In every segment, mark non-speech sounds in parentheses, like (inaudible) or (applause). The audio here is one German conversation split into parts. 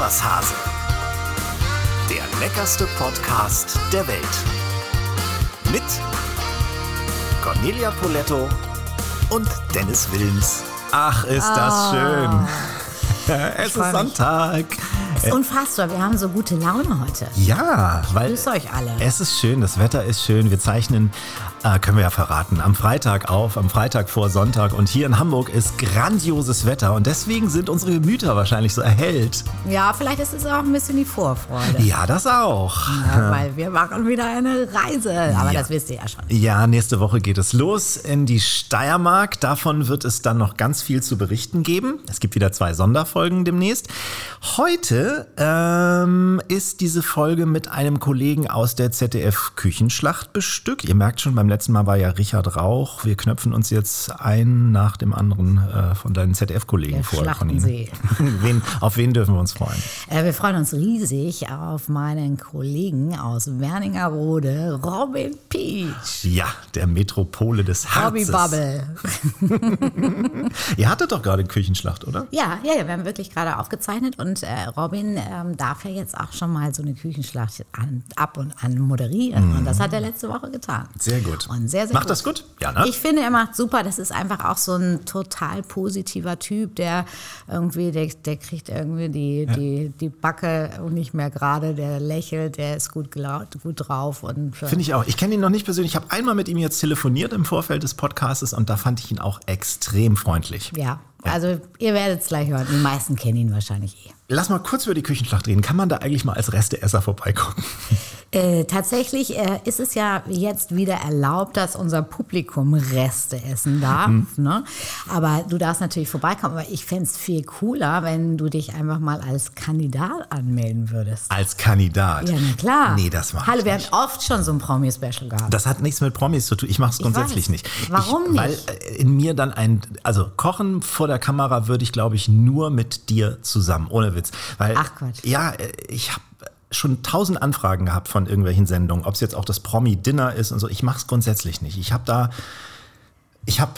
was, Hase? Der leckerste Podcast der Welt. Mit Cornelia Poletto und Dennis Wilms. Ach, ist das schön. (laughs) Es ist. Sonntag. Das ist unfassbar, wir haben so gute Laune heute. Ja, weil Grüß euch alle. es ist schön, das Wetter ist schön. Wir zeichnen, äh, können wir ja verraten, am Freitag auf, am Freitag vor Sonntag. Und hier in Hamburg ist grandioses Wetter und deswegen sind unsere Gemüter wahrscheinlich so erhellt. Ja, vielleicht ist es auch ein bisschen die Vorfreude. Ja, das auch. Ja, weil wir machen wieder eine Reise. Aber Ja. das wisst ihr ja schon. Ja, nächste Woche geht es los in die Steiermark. Davon wird es dann noch ganz viel zu berichten geben. Es gibt wieder zwei Sonderfolgen demnächst. Heute ähm, ist diese Folge mit einem Kollegen aus der ZDF Küchenschlacht bestückt. Ihr merkt schon, beim letzten Mal war ja Richard Rauch. Wir knöpfen uns jetzt ein nach dem anderen äh, von deinen ZDF-Kollegen vor. Schlachtensee. (laughs) wen, auf wen dürfen wir uns freuen? Äh, wir freuen uns riesig auf meinen Kollegen aus Werningerode, Robin Peach. Ja, der Metropole des Robbie Herzes. Bubble. (laughs) Ihr hattet doch gerade Küchenschlacht, oder? Ja, ja, ja, wir haben wirklich gerade aufgezeichnet und äh, Robin ähm, darf ja jetzt auch schon mal so eine Küchenschlacht an, ab und an moderieren. Und das hat er letzte Woche getan. Sehr gut. Und sehr, sehr Macht gut. das gut? Ja, ne? Ich finde, er macht super. Das ist einfach auch so ein total positiver Typ, der irgendwie, der, der kriegt irgendwie die, die, die Backe nicht mehr gerade, der lächelt, der ist gut, gelau- gut drauf. Und, Finde ich auch. Ich kenne ihn noch nicht persönlich. Ich habe einmal mit ihm jetzt telefoniert im Vorfeld des Podcasts und da fand ich ihn auch extrem freundlich. ja, also ihr werdet es gleich hören. Die meisten kennen ihn wahrscheinlich eh. Lass mal kurz über die Küchenschlacht reden. Kann man da eigentlich mal als Resteesser vorbeigucken? Äh, tatsächlich äh, ist es ja jetzt wieder erlaubt, dass unser Publikum Reste essen darf. Mhm. Ne? Aber du darfst natürlich vorbeikommen. Aber ich fände es viel cooler, wenn du dich einfach mal als Kandidat anmelden würdest. Als Kandidat? Ja, na klar. Nee, das mache Hallo, wir haben oft schon so ein Promi-Special gehabt. Das hat nichts mit Promis zu tun. Ich mache es grundsätzlich nicht. Warum ich, Weil nicht? äh, in mir dann ein, also kochen vor der Kamera würde ich, glaube ich, nur mit dir zusammen, ohne Witz. Weil, Ach, Quatsch. Ja, äh, ich habe schon tausend Anfragen gehabt von irgendwelchen Sendungen, ob es jetzt auch das Promi-Dinner ist und so. Ich mache es grundsätzlich nicht. Ich habe da, ich habe,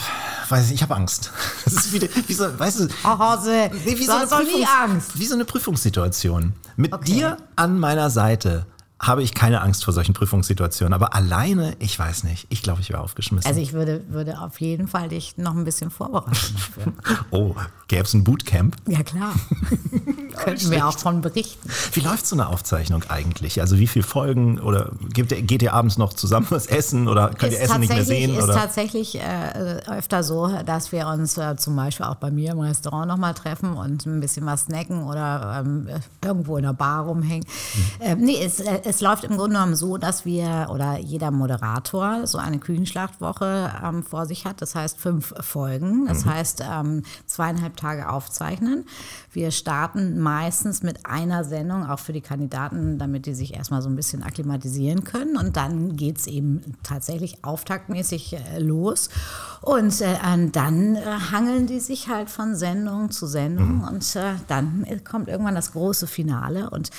weiß ich, ich habe Angst. (laughs) Das ist wie, wie so, weißt du, Oh, Hause, Nee, wie so, eine doch nie Prüfungs- Angst. wie so eine Prüfungssituation. Mit Okay. dir an meiner Seite habe ich keine Angst vor solchen Prüfungssituationen. Aber alleine, ich weiß nicht. Ich glaube, ich wäre aufgeschmissen. Also ich würde, würde auf jeden Fall dich noch ein bisschen vorbereiten (laughs) oh, gäbe es ein Bootcamp? ja, klar. (laughs) Könnten wir auch von berichten. Wie läuft so eine Aufzeichnung eigentlich? Also wie viele Folgen oder geht ihr, geht ihr abends noch zusammen was essen oder könnt ihr ist Essen nicht mehr sehen? ist Oder? tatsächlich äh, öfter so, dass wir uns äh, zum Beispiel auch bei mir im Restaurant nochmal treffen und ein bisschen was snacken oder ähm, irgendwo in der Bar rumhängen. Mhm. Ähm, nee, es, äh, es läuft im Grunde genommen so, dass wir oder jeder Moderator so eine Küchenschlachtwoche ähm, vor sich hat. Das heißt fünf Folgen. Das Mhm. heißt ähm, zweieinhalb Tage aufzeichnen. Wir starten meistens mit einer Sendung, auch für die Kandidaten, damit die sich erstmal so ein bisschen akklimatisieren können. Und dann geht es eben tatsächlich auftaktmäßig äh, los. Und äh, und dann äh, hangeln die sich halt von Sendung zu Sendung. Und äh, dann kommt irgendwann das große Finale. Und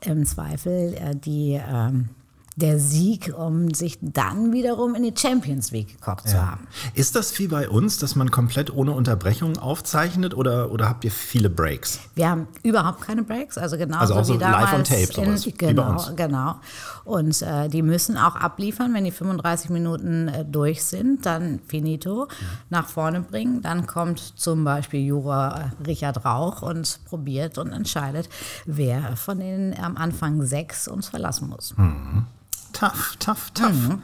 im Zweifel äh, die. ähm, der Sieg, um sich dann wiederum in die Champions League gekocht zu haben. Ist das wie bei uns, dass man komplett ohne Unterbrechung aufzeichnet oder, oder habt ihr viele Breaks? Wir haben überhaupt keine Breaks, also genauso Also auch so wie damals. live on tape, sowas, wie bei genau, uns. genau. Und äh, die müssen auch abliefern, wenn die 35 Minuten äh, durch sind, dann finito nach vorne bringen. Dann kommt zum Beispiel Juror äh, Richard Rauch und probiert und entscheidet, wer von den am Anfang sechs uns verlassen muss. Tough, tough, tough.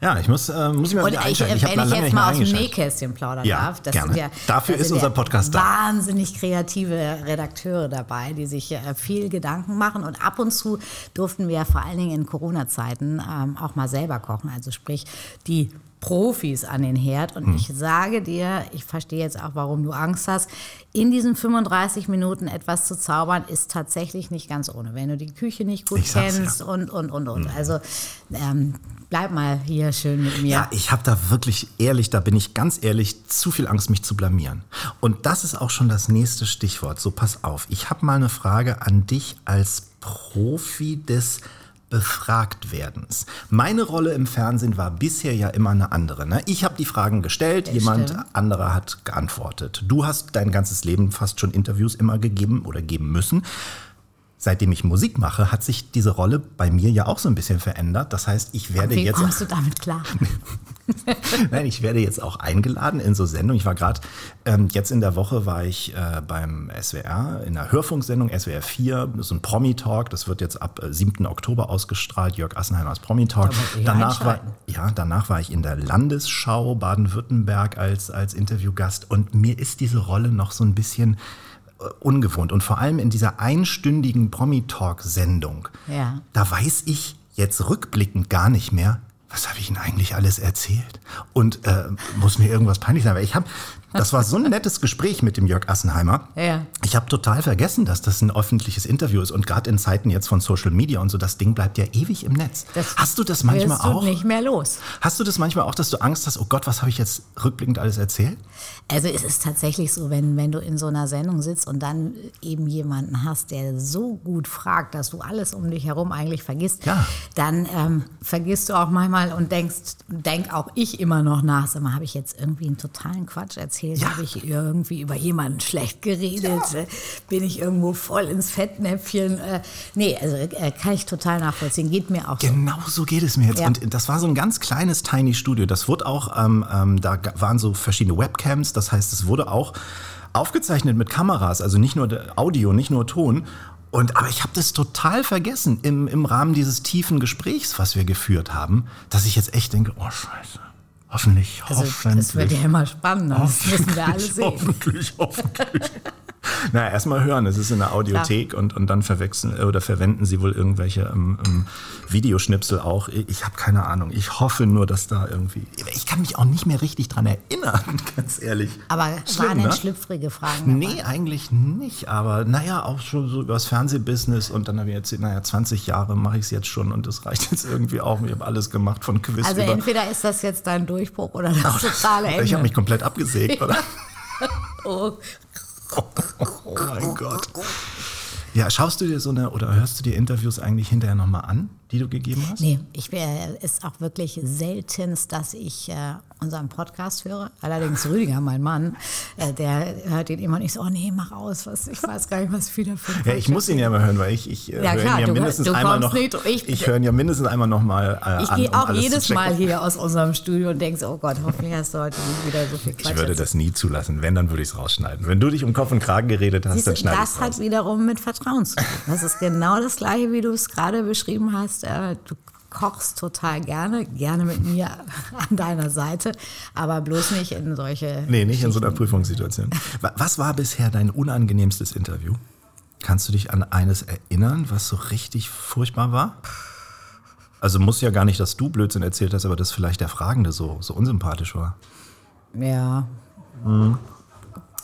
Ja, ich muss, äh, muss ich mal. Und ich, wenn ich jetzt mal aus dem. Nähkästchen plaudern Ja, darf, das gerne. sind ja, Dafür da ist unser ja Podcast da. Wahnsinnig kreative Redakteure dabei, die sich äh, viel Gedanken machen. Und ab und zu durften wir vor allen Dingen in Corona-Zeiten ähm, auch mal selber kochen. Also sprich, die Profis an den Herd. Und Hm. ich sage dir, ich verstehe jetzt auch, warum du Angst hast. In diesen 35 Minuten etwas zu zaubern, ist tatsächlich nicht ganz ohne. Wenn du die Küche nicht gut Ich sag's ja. kennst und, und, und, und. Also ähm, bleib mal hier schön mit mir. Ja, ich habe da wirklich ehrlich, da bin ich ganz ehrlich, zu viel Angst, mich zu blamieren. Und das ist auch schon das nächste Stichwort. So, pass auf. Ich habe mal eine Frage an dich als Profi des Befragtwerdens. Meine Rolle im Fernsehen war bisher ja immer eine andere. Ne? Ich habe die Fragen gestellt, jemand stimmt. anderer hat geantwortet. Du hast dein ganzes Leben fast schon Interviews immer gegeben oder geben müssen. seitdem ich Musik mache, hat sich diese Rolle bei mir ja auch so ein bisschen verändert. Das heißt, ich werde Wie jetzt. kommst du damit klar? (laughs) (laughs) Nein, ich werde jetzt auch eingeladen in so Sendungen. Ich war gerade, ähm, jetzt in der Woche war ich äh, beim SWR in einer Hörfunksendung, SWR 4, so ein Promi-Talk. Das wird jetzt ab äh, 7. Oktober ausgestrahlt. Jörg Assenheimers Promi-Talk. Da muss ich Danach war, ja, danach war ich in der Landesschau Baden-Württemberg als, als Interviewgast. Und mir ist diese Rolle noch so ein bisschen äh, ungewohnt. Und vor allem in dieser einstündigen Promi-Talk-Sendung, Ja. da weiß ich jetzt rückblickend gar nicht mehr, was habe ich Ihnen eigentlich alles erzählt? Und äh, muss mir irgendwas peinlich sein? Weil ich habe, das war so ein nettes Gespräch mit dem Jörg Assenheimer. Ja. Ich habe total vergessen, dass das ein öffentliches Interview ist. Und gerade in Zeiten jetzt von Social Media und so, das Ding bleibt ja ewig im Netz. Das hast du das manchmal auch? nicht mehr los. Hast du das manchmal auch, dass du Angst hast, oh Gott, was habe ich jetzt rückblickend alles erzählt? Also es ist tatsächlich so, wenn, wenn du in so einer Sendung sitzt und dann eben jemanden hast, der so gut fragt, dass du alles um dich herum eigentlich vergisst, Ja. dann ähm, vergisst du auch manchmal und denkst, denk auch ich immer noch nach, sag mal, habe ich jetzt irgendwie einen totalen Quatsch erzählt? Ja. Habe ich irgendwie über jemanden schlecht geredet? Äh, Bin ich irgendwo voll ins Fettnäpfchen? Äh, nee, also äh, kann ich total nachvollziehen. Geht mir auch so. Genau so geht es mir jetzt. Ja. Und das war so ein ganz kleines Tiny Studio. Das wurde auch, ähm, ähm, da waren so verschiedene Webcams. Das heißt, es wurde auch aufgezeichnet mit Kameras, also nicht nur Audio, nicht nur Ton. Und, aber ich habe das total vergessen im, im Rahmen dieses tiefen Gesprächs, was wir geführt haben, dass ich jetzt echt denke, oh Scheiße, hoffentlich, Also hoffentlich. das wird ja immer spannender. Das müssen wir alle sehen. Hoffentlich, hoffentlich. (laughs) (laughs) naja, erstmal hören. Es ist in der Audiothek und, und dann verwechseln äh, oder verwenden sie wohl irgendwelche ähm, ähm, Videoschnipsel auch. Ich, ich habe keine Ahnung. Ich hoffe nur, dass da irgendwie. Ich kann mich auch nicht mehr richtig dran erinnern, (laughs) ganz ehrlich. Aber Schlimm, waren denn ne? schlüpfrige Fragen? Nee, eigentlich nicht. Aber naja, auch schon so über das Fernsehbusiness und dann habe ich jetzt, naja, 20 Jahre mache ich es jetzt schon und das reicht jetzt irgendwie auch. Ich habe alles gemacht von Quiz Also über. entweder ist das jetzt dein Durchbruch oder (laughs) das totale Ende. ich habe mich komplett abgesägt, oder? oh, Oh mein Gott. Ja, schaust du dir so eine oder hörst du dir Interviews eigentlich hinterher nochmal an, die du gegeben hast? nee, ich äh, ist auch wirklich seltenst, dass ich äh, unseren Podcast höre. Allerdings Rüdiger, mein Mann, äh, der hört ihn immer nicht so, oh nee, mach aus, was, ich weiß gar nicht, was viele für ein Ja, ich muss ihn ja mal hören, weil ich, ich äh, Ja, höre klar, ihn ja du- mindestens du einmal kommst noch. nicht, ich- ich höre ihn ja mindestens einmal noch mal äh, Ich an, gehe auch jedes. Mal hier aus unserem Studio und denke so, oh Gott, hoffentlich hast du heute nicht wieder so viel Quatsch Ich würde das nie zulassen. Wenn, dann würde ich es rausschneiden. Wenn du dich um Kopf und Kragen geredet hast, Siehst dann du, schneide ich das es hat raus. wiederum mit Vertrauen zu tun. Das ist genau das Gleiche, wie du es gerade beschrieben hast. Äh, Du kochst total gerne, gerne mit mir (laughs) an deiner Seite, aber bloß nicht in solche. Nee, nicht in so einer Prüfungssituation. Wa- Was war bisher dein unangenehmstes Interview? Kannst du dich an eines erinnern, was so richtig furchtbar war? Also muss ja gar nicht, dass du Blödsinn erzählt hast, aber dass vielleicht der Fragende so, so unsympathisch war. Ja,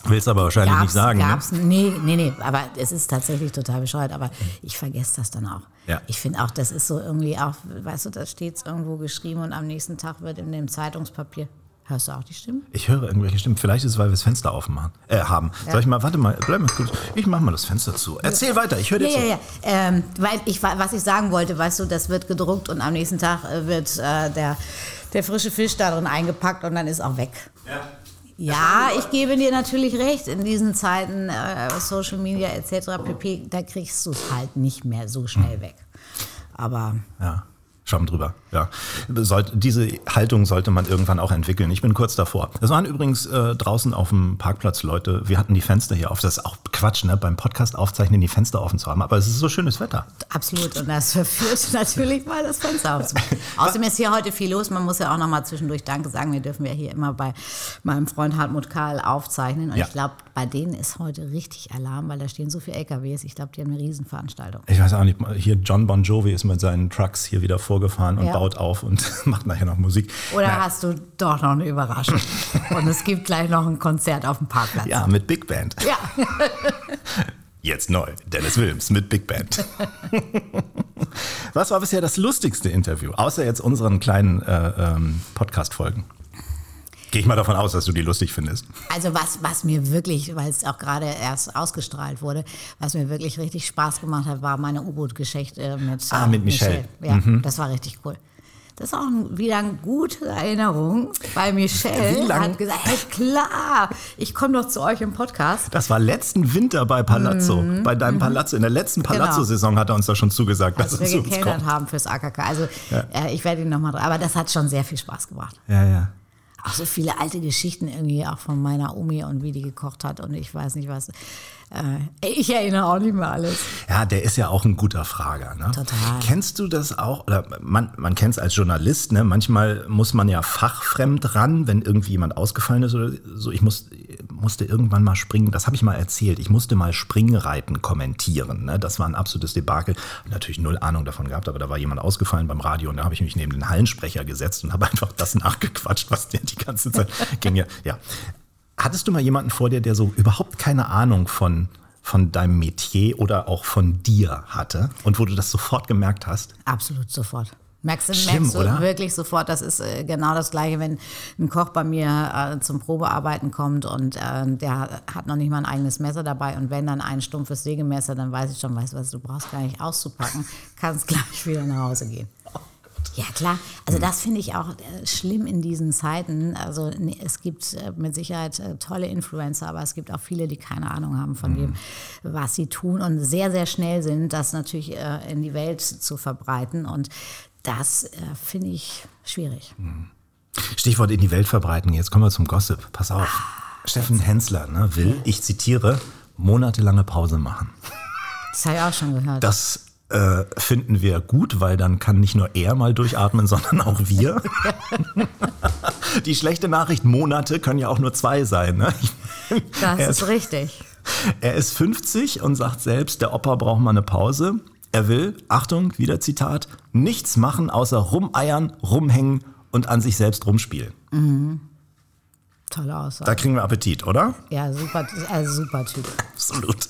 Willst aber wahrscheinlich nicht sagen. Ne? Gab's, nee, nee, nee, aber es ist tatsächlich total bescheuert, aber ich vergesse das dann auch. Ja. Ich finde auch, das ist so irgendwie auch, weißt du, da steht es irgendwo geschrieben und am nächsten Tag wird in dem Zeitungspapier. Hörst du auch die Stimme? Ich höre irgendwelche Stimmen. Vielleicht ist es, weil wir das Fenster aufmachen, äh, haben. Soll ich mal, warte mal, bleib mal kurz. Ich mach mal das Fenster zu. Erzähl weiter, ich höre dir Ja, zu. ja, ja. Ähm, weil ich, was ich sagen wollte, weißt du, das wird gedruckt und am nächsten Tag äh, wird äh, der, der frische Fisch da drin eingepackt und dann ist auch weg. Ja, ich gebe dir natürlich recht. In diesen Zeiten äh, Social Media etc. pp, da kriegst du es halt nicht mehr so schnell weg. Aber Ja, Schwamm drüber. Ja. Sollte, diese Haltung sollte man irgendwann auch entwickeln. Ich bin kurz davor. Es waren übrigens äh, draußen auf dem Parkplatz Leute. Wir hatten die Fenster hier auf. Das ist auch Quatsch, ne? beim Podcast aufzeichnen die Fenster offen zu haben. Aber es ist so schönes Wetter. absolut. Und das verführt (laughs) natürlich mal das Fenster aufzumachen. (laughs) Außerdem ist hier heute viel los. Man muss ja auch noch mal zwischendurch Danke sagen. Wir dürfen ja hier immer bei meinem Freund Hartmut Karl aufzeichnen. Und Ja. ich glaube, bei denen ist heute richtig Alarm, weil da stehen so viele LKWs. Ich glaube, die haben eine Riesenveranstaltung. Ich weiß auch nicht, hier John Bon Jovi ist mit seinen Trucks hier wieder vorgefahren und Ja. baut auf und (laughs) macht nachher noch Musik. Oder Na, hast du doch noch eine Überraschung? (laughs) Und es gibt gleich noch ein Konzert auf dem Parkplatz. Ja, mit Big Band. Ja. (laughs) Jetzt neu. Dennis Wilms mit Big Band. Was war bisher das lustigste Interview? Außer jetzt unseren kleinen äh, ähm, Podcast-Folgen. Gehe ich mal davon aus, dass du die lustig findest. Also was, was mir wirklich, weil es auch gerade erst ausgestrahlt wurde, was mir wirklich richtig Spaß gemacht hat, war meine U-Boot-Geschichte mit, Ah, äh, mit Michelle. Ja, das war richtig cool. Das ist auch wieder eine gute Erinnerung, weil Michelle hat gesagt, hey klar, ich komme doch zu euch im Podcast. Das war letzten Winter bei Palazzo, mhm. bei deinem mhm. Palazzo. In der letzten genau. Palazzo-Saison hat er uns da schon zugesagt, dass wir gekellnert haben fürs AKK. Also ja. äh, ich werde ihn nochmal, aber das hat schon sehr viel Spaß gemacht. Ja, ja. Auch so viele alte Geschichten irgendwie auch von meiner Omi und wie die gekocht hat und ich weiß nicht was. Äh, ich erinnere auch nicht mehr alles. Ja, der ist ja auch ein guter Frager. Ne? Total. Kennst du das auch? Oder man, man kennt es als Journalist. Ne? Manchmal muss man ja fachfremd ran, wenn irgendwie jemand ausgefallen ist oder so. Ich muss, musste irgendwann mal springen. Das habe ich mal erzählt. Ich musste mal Springreiten kommentieren. Ne? Das war ein absolutes Debakel. Natürlich null Ahnung davon gehabt, aber da war jemand ausgefallen beim Radio und da habe ich mich neben den Hallensprecher gesetzt und habe (laughs) einfach das nachgequatscht, was der die ganze Zeit (laughs) ging. Ja, ja. Hattest du mal jemanden vor dir, der so überhaupt keine Ahnung von, von deinem Metier oder auch von dir hatte und wo du das sofort gemerkt hast? Absolut sofort. Merkst, du, Schlimm, merkst du oder? wirklich sofort, das ist äh, genau das Gleiche, wenn ein Koch bei mir äh, zum Probearbeiten kommt und äh, der hat noch nicht mal ein eigenes Messer dabei und wenn dann ein stumpfes Sägemesser, dann weiß ich schon, weißt du was, du brauchst gar nicht auszupacken, (laughs) kannst gleich wieder nach Hause gehen. Ja, klar. Also das finde ich auch äh, schlimm in diesen Zeiten. Also es gibt äh, mit Sicherheit äh, tolle Influencer, aber es gibt auch viele, die keine Ahnung haben von dem, mhm. was sie tun und sehr, sehr schnell sind, das natürlich in die Welt zu verbreiten. Und das finde ich schwierig. Mhm. Stichwort in die Welt verbreiten. Jetzt kommen wir zum Gossip. Pass auf. Ah, Steffen Hensler ne, will, ich zitiere, monatelange Pause machen. Das habe ich auch schon gehört. Das äh, finden wir gut, weil dann kann nicht nur er mal durchatmen, (laughs) sondern auch wir. (laughs) Die schlechte Nachricht, Monate können ja auch nur zwei sein. Ne? Das ist, ist richtig. Er ist 50 und sagt selbst, der Opa braucht mal eine Pause. Er will, Achtung, wieder Zitat, nichts machen außer rumeiern, rumhängen und an sich selbst rumspielen. Mhm. Tolle Aussage. Da kriegen wir Appetit, oder? Ja, super, also super Typ. Absolut.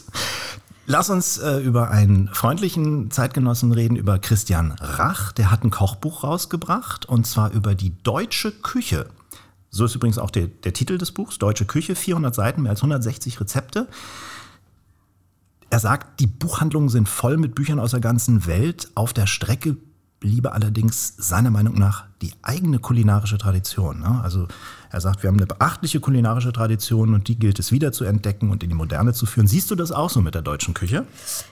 Lass uns äh, über einen freundlichen Zeitgenossen reden, über Christian Rach. Der hat ein Kochbuch rausgebracht und zwar über die deutsche Küche. So ist übrigens auch der, der Titel des Buchs, Deutsche Küche, 400 Seiten, mehr als 160 Rezepte. Er sagt, die Buchhandlungen sind voll mit Büchern aus der ganzen Welt. Auf der Strecke bliebe allerdings seiner Meinung nach die eigene kulinarische Tradition. Ne? Also er sagt, wir haben eine beachtliche kulinarische Tradition und die gilt es wieder zu entdecken und in die Moderne zu führen. Siehst du das auch so mit der deutschen Küche?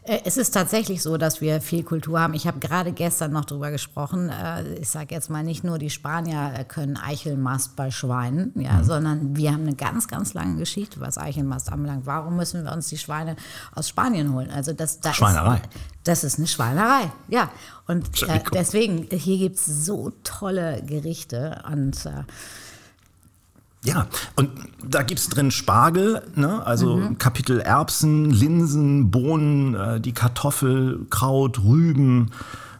Äh, es ist tatsächlich so, dass wir viel Kultur haben. Ich habe gerade gestern noch darüber gesprochen. Äh, ich sage jetzt mal nicht nur die Spanier äh, können Eichelmast bei Schweinen, ja, mhm. sondern wir haben eine ganz, ganz lange Geschichte, was Eichelmast anbelangt. Warum müssen wir uns die Schweine aus Spanien holen? Also das, da Schweinerei. Ist, das ist eine Schweinerei, ja. Und äh, deswegen, hier gibt es so tolle Gerichte und äh, ja, und da gibt es drin Spargel, ne? also mhm. Kapitel Erbsen, Linsen, Bohnen, äh, die Kartoffel, Kraut, Rüben.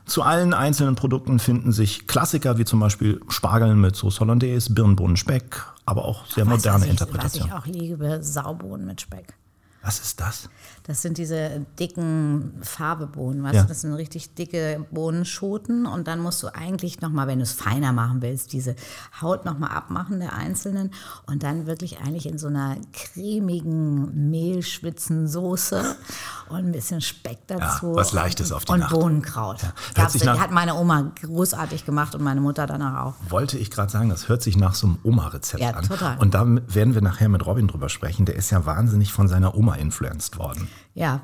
Zu allen einzelnen Produkten finden sich Klassiker wie zum Beispiel Spargel mit Sauce Hollandaise, Birnenbohnen, Speck, aber auch sehr moderne Interpretationen. Was ich auch liebe, Saubohnen mit Speck. Was ist das? Das sind diese dicken Farbebohnen, weißt ja. du? Das sind richtig dicke Bohnenschoten und dann musst du eigentlich nochmal, wenn du es feiner machen willst, diese Haut nochmal abmachen der einzelnen und dann wirklich eigentlich in so einer cremigen Mehlschwitzensoße (laughs) und ein bisschen Speck dazu. Ja, was leichtes auf die Und Nacht. Bohnenkraut. Ja. Die hat meine Oma großartig gemacht und meine Mutter danach auch. Wollte ich gerade sagen, das hört sich nach so einem Oma-Rezept ja, an. Total. Und da werden wir nachher mit Robin drüber sprechen. Der ist ja wahnsinnig von seiner Oma influenced worden. Ja,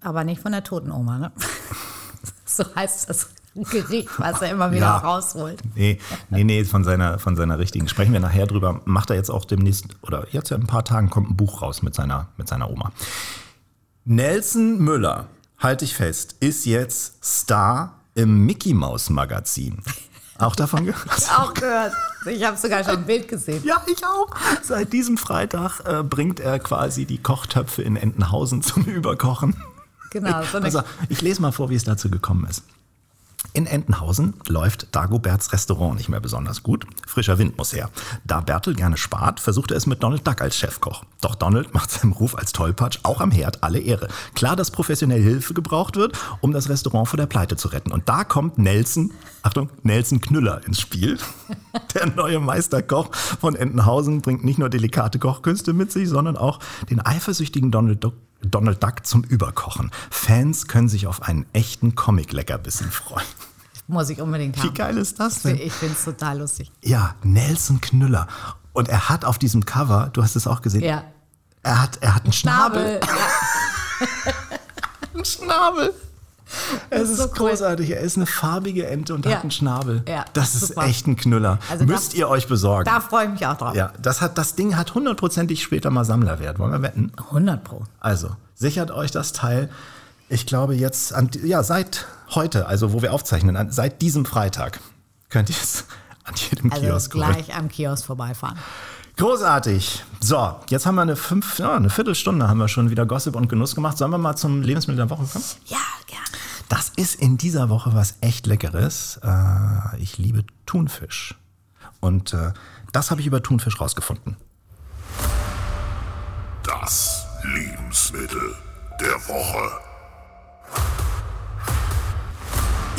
aber nicht von der toten Oma, ne? (laughs) so heißt das Gericht, was er immer wieder ja. rausholt. Nee, nee, nee, von seiner, von seiner richtigen. Sprechen wir nachher drüber. Macht er jetzt auch demnächst, oder jetzt ja in ein paar Tagen kommt ein Buch raus mit seiner, mit seiner Oma. Nelson Müller, halte ich fest, ist jetzt Star im Mickey Mouse Magazin. Auch davon gehört? Ich auch gehört. Ich habe sogar schon ein Bild gesehen. Ja, ich auch. Seit diesem Freitag äh, bringt er quasi die Kochtöpfe in Entenhausen (laughs) zum Überkochen. Genau. So also, ich lese mal vor, wie es dazu gekommen ist. In Entenhausen läuft Dagoberts Restaurant nicht mehr besonders gut. Frischer Wind muss her. Da Bertel gerne spart, versucht er es mit Donald Duck als Chefkoch. Doch Donald macht seinem Ruf als Tollpatsch auch am Herd alle Ehre. Klar, dass professionell Hilfe gebraucht wird, um das Restaurant vor der Pleite zu retten. Und da kommt Nelson, Achtung, Nelson Knüller ins Spiel. (laughs) Der neue Meisterkoch von Entenhausen bringt nicht nur delikate Kochkünste mit sich, sondern auch den eifersüchtigen Donald Duck Donald Duck zum Überkochen. Fans können sich auf einen echten Comic-Leckerbissen freuen. Muss ich unbedingt Wie haben. geil ist das denn? Ich finde es total lustig. Ja, Nelson Knüller. Und er hat auf diesem Cover, du hast es auch gesehen, Ja. er hat, er hat einen Schnabel. Schnabel. Ja. (laughs) Einen Schnabel. (laughs) Es ist ist, so cool. großartig. Er ist eine farbige Ente und Ja. hat einen Schnabel. Ja, das ist super. echt ein Knüller. Also Müsst das- ihr euch besorgen. Da freue ich mich auch drauf. ja, das, hat, das Ding hat hundertprozentig später mal Sammlerwert. Wollen wir wetten? 100 Pro. Also, sichert euch das Teil. Ich glaube jetzt, an, ja, seit heute, also wo wir aufzeichnen, an, seit diesem Freitag, könnt ihr es (laughs) an jedem Also Kiosk holen. gleich am Kiosk vorbeifahren. Großartig. So, jetzt haben wir eine fünf, ja, eine Viertelstunde haben wir schon wieder Gossip und Genuss gemacht. Sollen wir mal zum Lebensmittel der Woche kommen? Ja. Das ist in dieser Woche was echt Leckeres. Äh, ich liebe Thunfisch. Und äh, das habe ich über Thunfisch rausgefunden. Das Lebensmittel der Woche.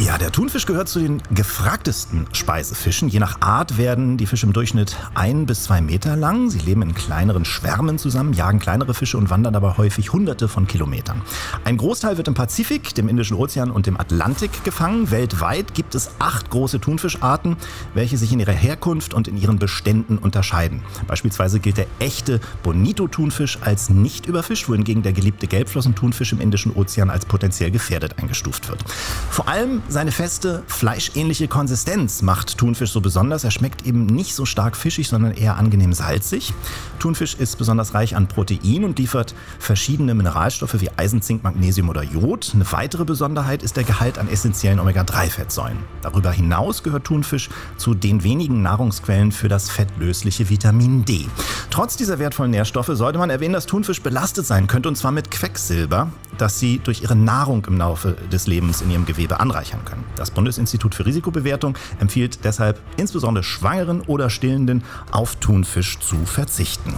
Ja, der Thunfisch gehört zu den gefragtesten Speisefischen. Je nach Art werden die Fische im Durchschnitt ein bis zwei Meter lang. Sie leben in kleineren Schwärmen zusammen, jagen kleinere Fische und wandern dabei häufig hunderte von Kilometern. Ein Großteil wird im Pazifik, dem Indischen Ozean und dem Atlantik gefangen. Weltweit gibt es acht große Thunfischarten, welche sich in ihrer Herkunft und in ihren Beständen unterscheiden. Beispielsweise gilt der echte Bonito-Thunfisch als nicht überfischt, wohingegen der geliebte Gelbflossenthunfisch im Indischen Ozean als potenziell gefährdet eingestuft wird. Vor allem seine feste, fleischähnliche Konsistenz macht Thunfisch so besonders. Er schmeckt eben nicht so stark fischig, sondern eher angenehm salzig. Thunfisch ist besonders reich an Protein und liefert verschiedene Mineralstoffe wie Eisen, Zink, Magnesium oder Jod. Eine weitere Besonderheit ist der Gehalt an essentiellen Omega-3-Fettsäuren. Darüber hinaus gehört Thunfisch zu den wenigen Nahrungsquellen für das fettlösliche Vitamin D. Trotz dieser wertvollen Nährstoffe sollte man erwähnen, dass Thunfisch belastet sein könnte und zwar mit Quecksilber, das sie durch ihre Nahrung im Laufe des Lebens in ihrem Gewebe anreichern können. Das Bundesinstitut für Risikobewertung empfiehlt deshalb insbesondere Schwangeren oder Stillenden auf Thunfisch zu verzichten.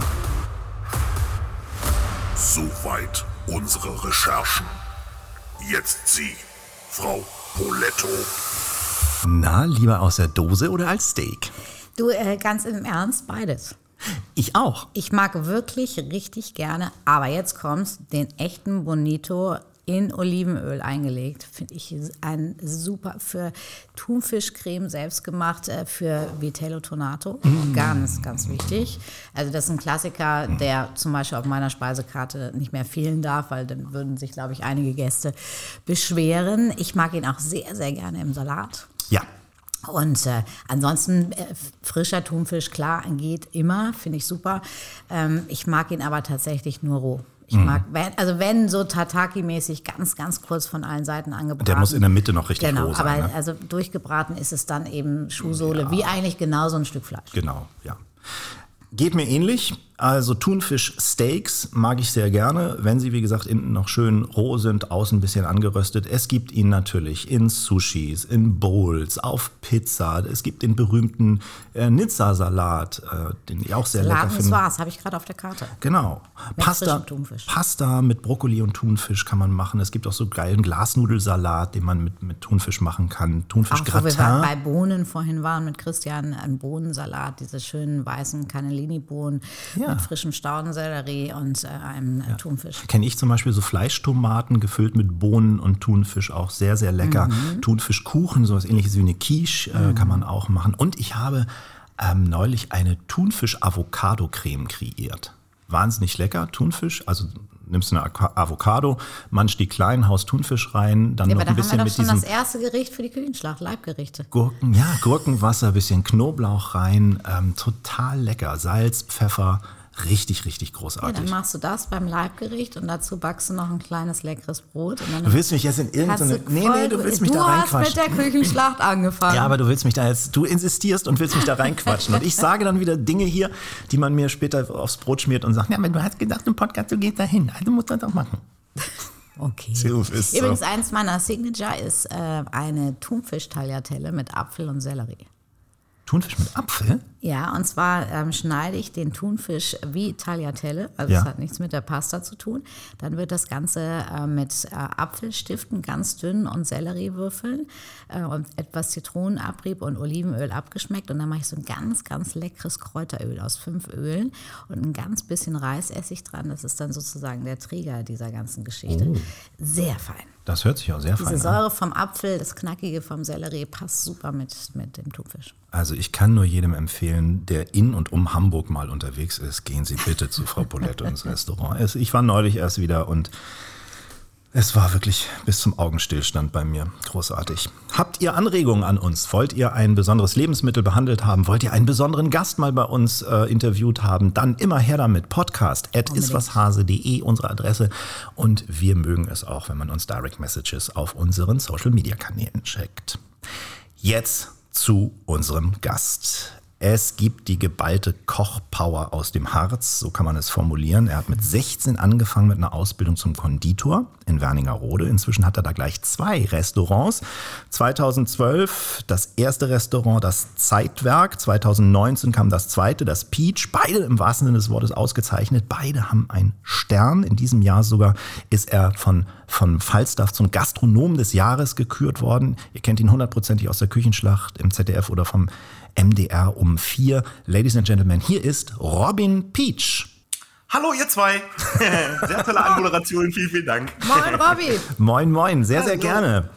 Soweit unsere Recherchen. Jetzt Sie, Frau Poletto. Na, lieber aus der Dose oder als Steak? Du, äh, ganz im Ernst, beides. Ich auch. Ich mag wirklich richtig gerne, aber jetzt kommt's, den echten Bonito in Olivenöl eingelegt. Finde ich ein super für Thunfischcreme selbst gemacht, äh, für Vitello Tonato. Ganz, ganz wichtig. Also das ist ein Klassiker, der zum Beispiel auf meiner Speisekarte nicht mehr fehlen darf, weil dann würden sich, glaube ich, einige Gäste beschweren. Ich mag ihn auch sehr, sehr gerne im Salat. Ja. Und äh, ansonsten äh, frischer Thunfisch, klar, geht immer, finde ich super. Ähm, ich mag ihn aber tatsächlich nur roh. Ich Mhm. mag, wenn, also wenn so Tataki-mäßig ganz, ganz kurz von allen Seiten angebraten. Der muss in der Mitte noch richtig Genau, roh sein. aber ne? also durchgebraten ist es dann eben Schuhsohle, wie eigentlich genau so ein Stück Fleisch. Genau, ja. Geht mir ähnlich. Also Thunfisch-Steaks mag ich sehr gerne, wenn sie, wie gesagt, innen noch schön roh sind, außen ein bisschen angeröstet. Es gibt ihn natürlich in Sushis, in Bowls, auf Pizza. Es gibt den berühmten äh, Nizza-Salat, äh, den ich auch sehr lecker Laden ist finde. was, habe ich gerade auf der Karte. Genau. Mit Pasta. Pasta mit Brokkoli und Thunfisch kann man machen. Es gibt auch so geilen Glasnudelsalat, den man mit, mit Thunfisch machen kann. Auch wo wir Thunfischgratin. bei Bohnen vorhin waren mit Christian, ein Bohnensalat, diese schönen weißen Cannellini-Bohnen Ja. Mit frischem Staudensellerie und äh, einem äh, Thunfisch. Kenne ich zum Beispiel so Fleischtomaten gefüllt mit Bohnen und Thunfisch, auch sehr, sehr lecker. Mhm. Thunfischkuchen, sowas ähnliches wie eine Quiche, äh, kann man auch machen. Und ich habe ähm, neulich eine Thunfisch-Avocado-Creme kreiert. Wahnsinnig lecker, Thunfisch, also nimmst du eine Avocado, manchst die klein, haust Thunfisch rein, dann Ja, noch ein bisschen mit diesem das erste Gericht für die Küchenschlacht, Leibgerichte. Gurken, ja, Gurkenwasser, bisschen Knoblauch rein, ähm, total lecker. Salz, Pfeffer, richtig, richtig Ja, großartig. dann machst du das beim Leibgericht und dazu backst du noch ein kleines leckeres Brot. Und dann du willst mich jetzt in irgendeine. du Nee, nee, du willst mich du da hast mit reinquatschen. der Küchenschlacht angefangen. Ja, aber du willst mich da jetzt, du insistierst und willst mich da reinquatschen. Und ich sage dann wieder Dinge hier, die man mir später aufs Brot schmiert und sagt, ja, aber du hast gedacht, im Podcast, du gehst da hin, also musst du das auch machen. Okay. (laughs) Ist so. Übrigens, eins meiner Signature ist äh, eine Thunfisch-Tagliatelle mit Apfel und Sellerie. Thunfisch mit Apfel? Ja, und zwar ähm, schneide ich den Thunfisch wie Tagliatelle, also Ja. es hat nichts mit der Pasta zu tun. Dann wird das Ganze äh, mit äh, Apfelstiften ganz dünn und Selleriewürfeln äh, und etwas Zitronenabrieb und Olivenöl abgeschmeckt. Und dann mache ich so ein ganz, ganz leckeres Kräuteröl aus fünf Ölen und ein ganz bisschen Reisessig dran. Das ist dann sozusagen der Träger dieser ganzen Geschichte. Sehr fein. Das hört sich auch sehr Diese fein Säure an. vom Apfel, das Knackige vom Sellerie passt super mit, mit dem Thunfisch. Also ich kann nur jedem empfehlen, der in und um Hamburg mal unterwegs ist, gehen Sie bitte zu Frau Poletto ins Restaurant. Es- Ich war neulich erst wieder und es war wirklich bis zum Augenstillstand bei mir. Großartig. Habt ihr Anregungen an uns? Wollt ihr ein besonderes Lebensmittel behandelt haben? Wollt ihr einen besonderen Gast mal bei uns äh, interviewt haben? Dann immer her damit. Podcast at iswashase.de unsere Adresse. Und wir mögen es auch, wenn man uns Direct Messages auf unseren Social Media Kanälen checkt. Jetzt zu unserem Gast. Es gibt die geballte Kochpower aus dem Harz, so kann man es formulieren. Er hat mit 16 angefangen mit einer Ausbildung zum Konditor in Werningerode. Inzwischen hat er da gleich zwei Restaurants. 2012 das erste Restaurant, das Zeitwerk. 2019 kam das zweite, das Peach. Beide im wahrsten Sinne des Wortes ausgezeichnet. Beide haben einen Stern. In diesem Jahr sogar ist er von, von Falstaff zum Gastronom des Jahres gekürt worden. Ihr kennt ihn hundertprozentig aus der Küchenschlacht im ZDF oder vom MDR um vier. Ladies and Gentlemen, hier ist Robin Peach. Hallo ihr zwei. (laughs) Sehr tolle Anmoderation, vielen, vielen Dank. Moin, Robby! Moin, moin, sehr, sehr Hallo. gerne.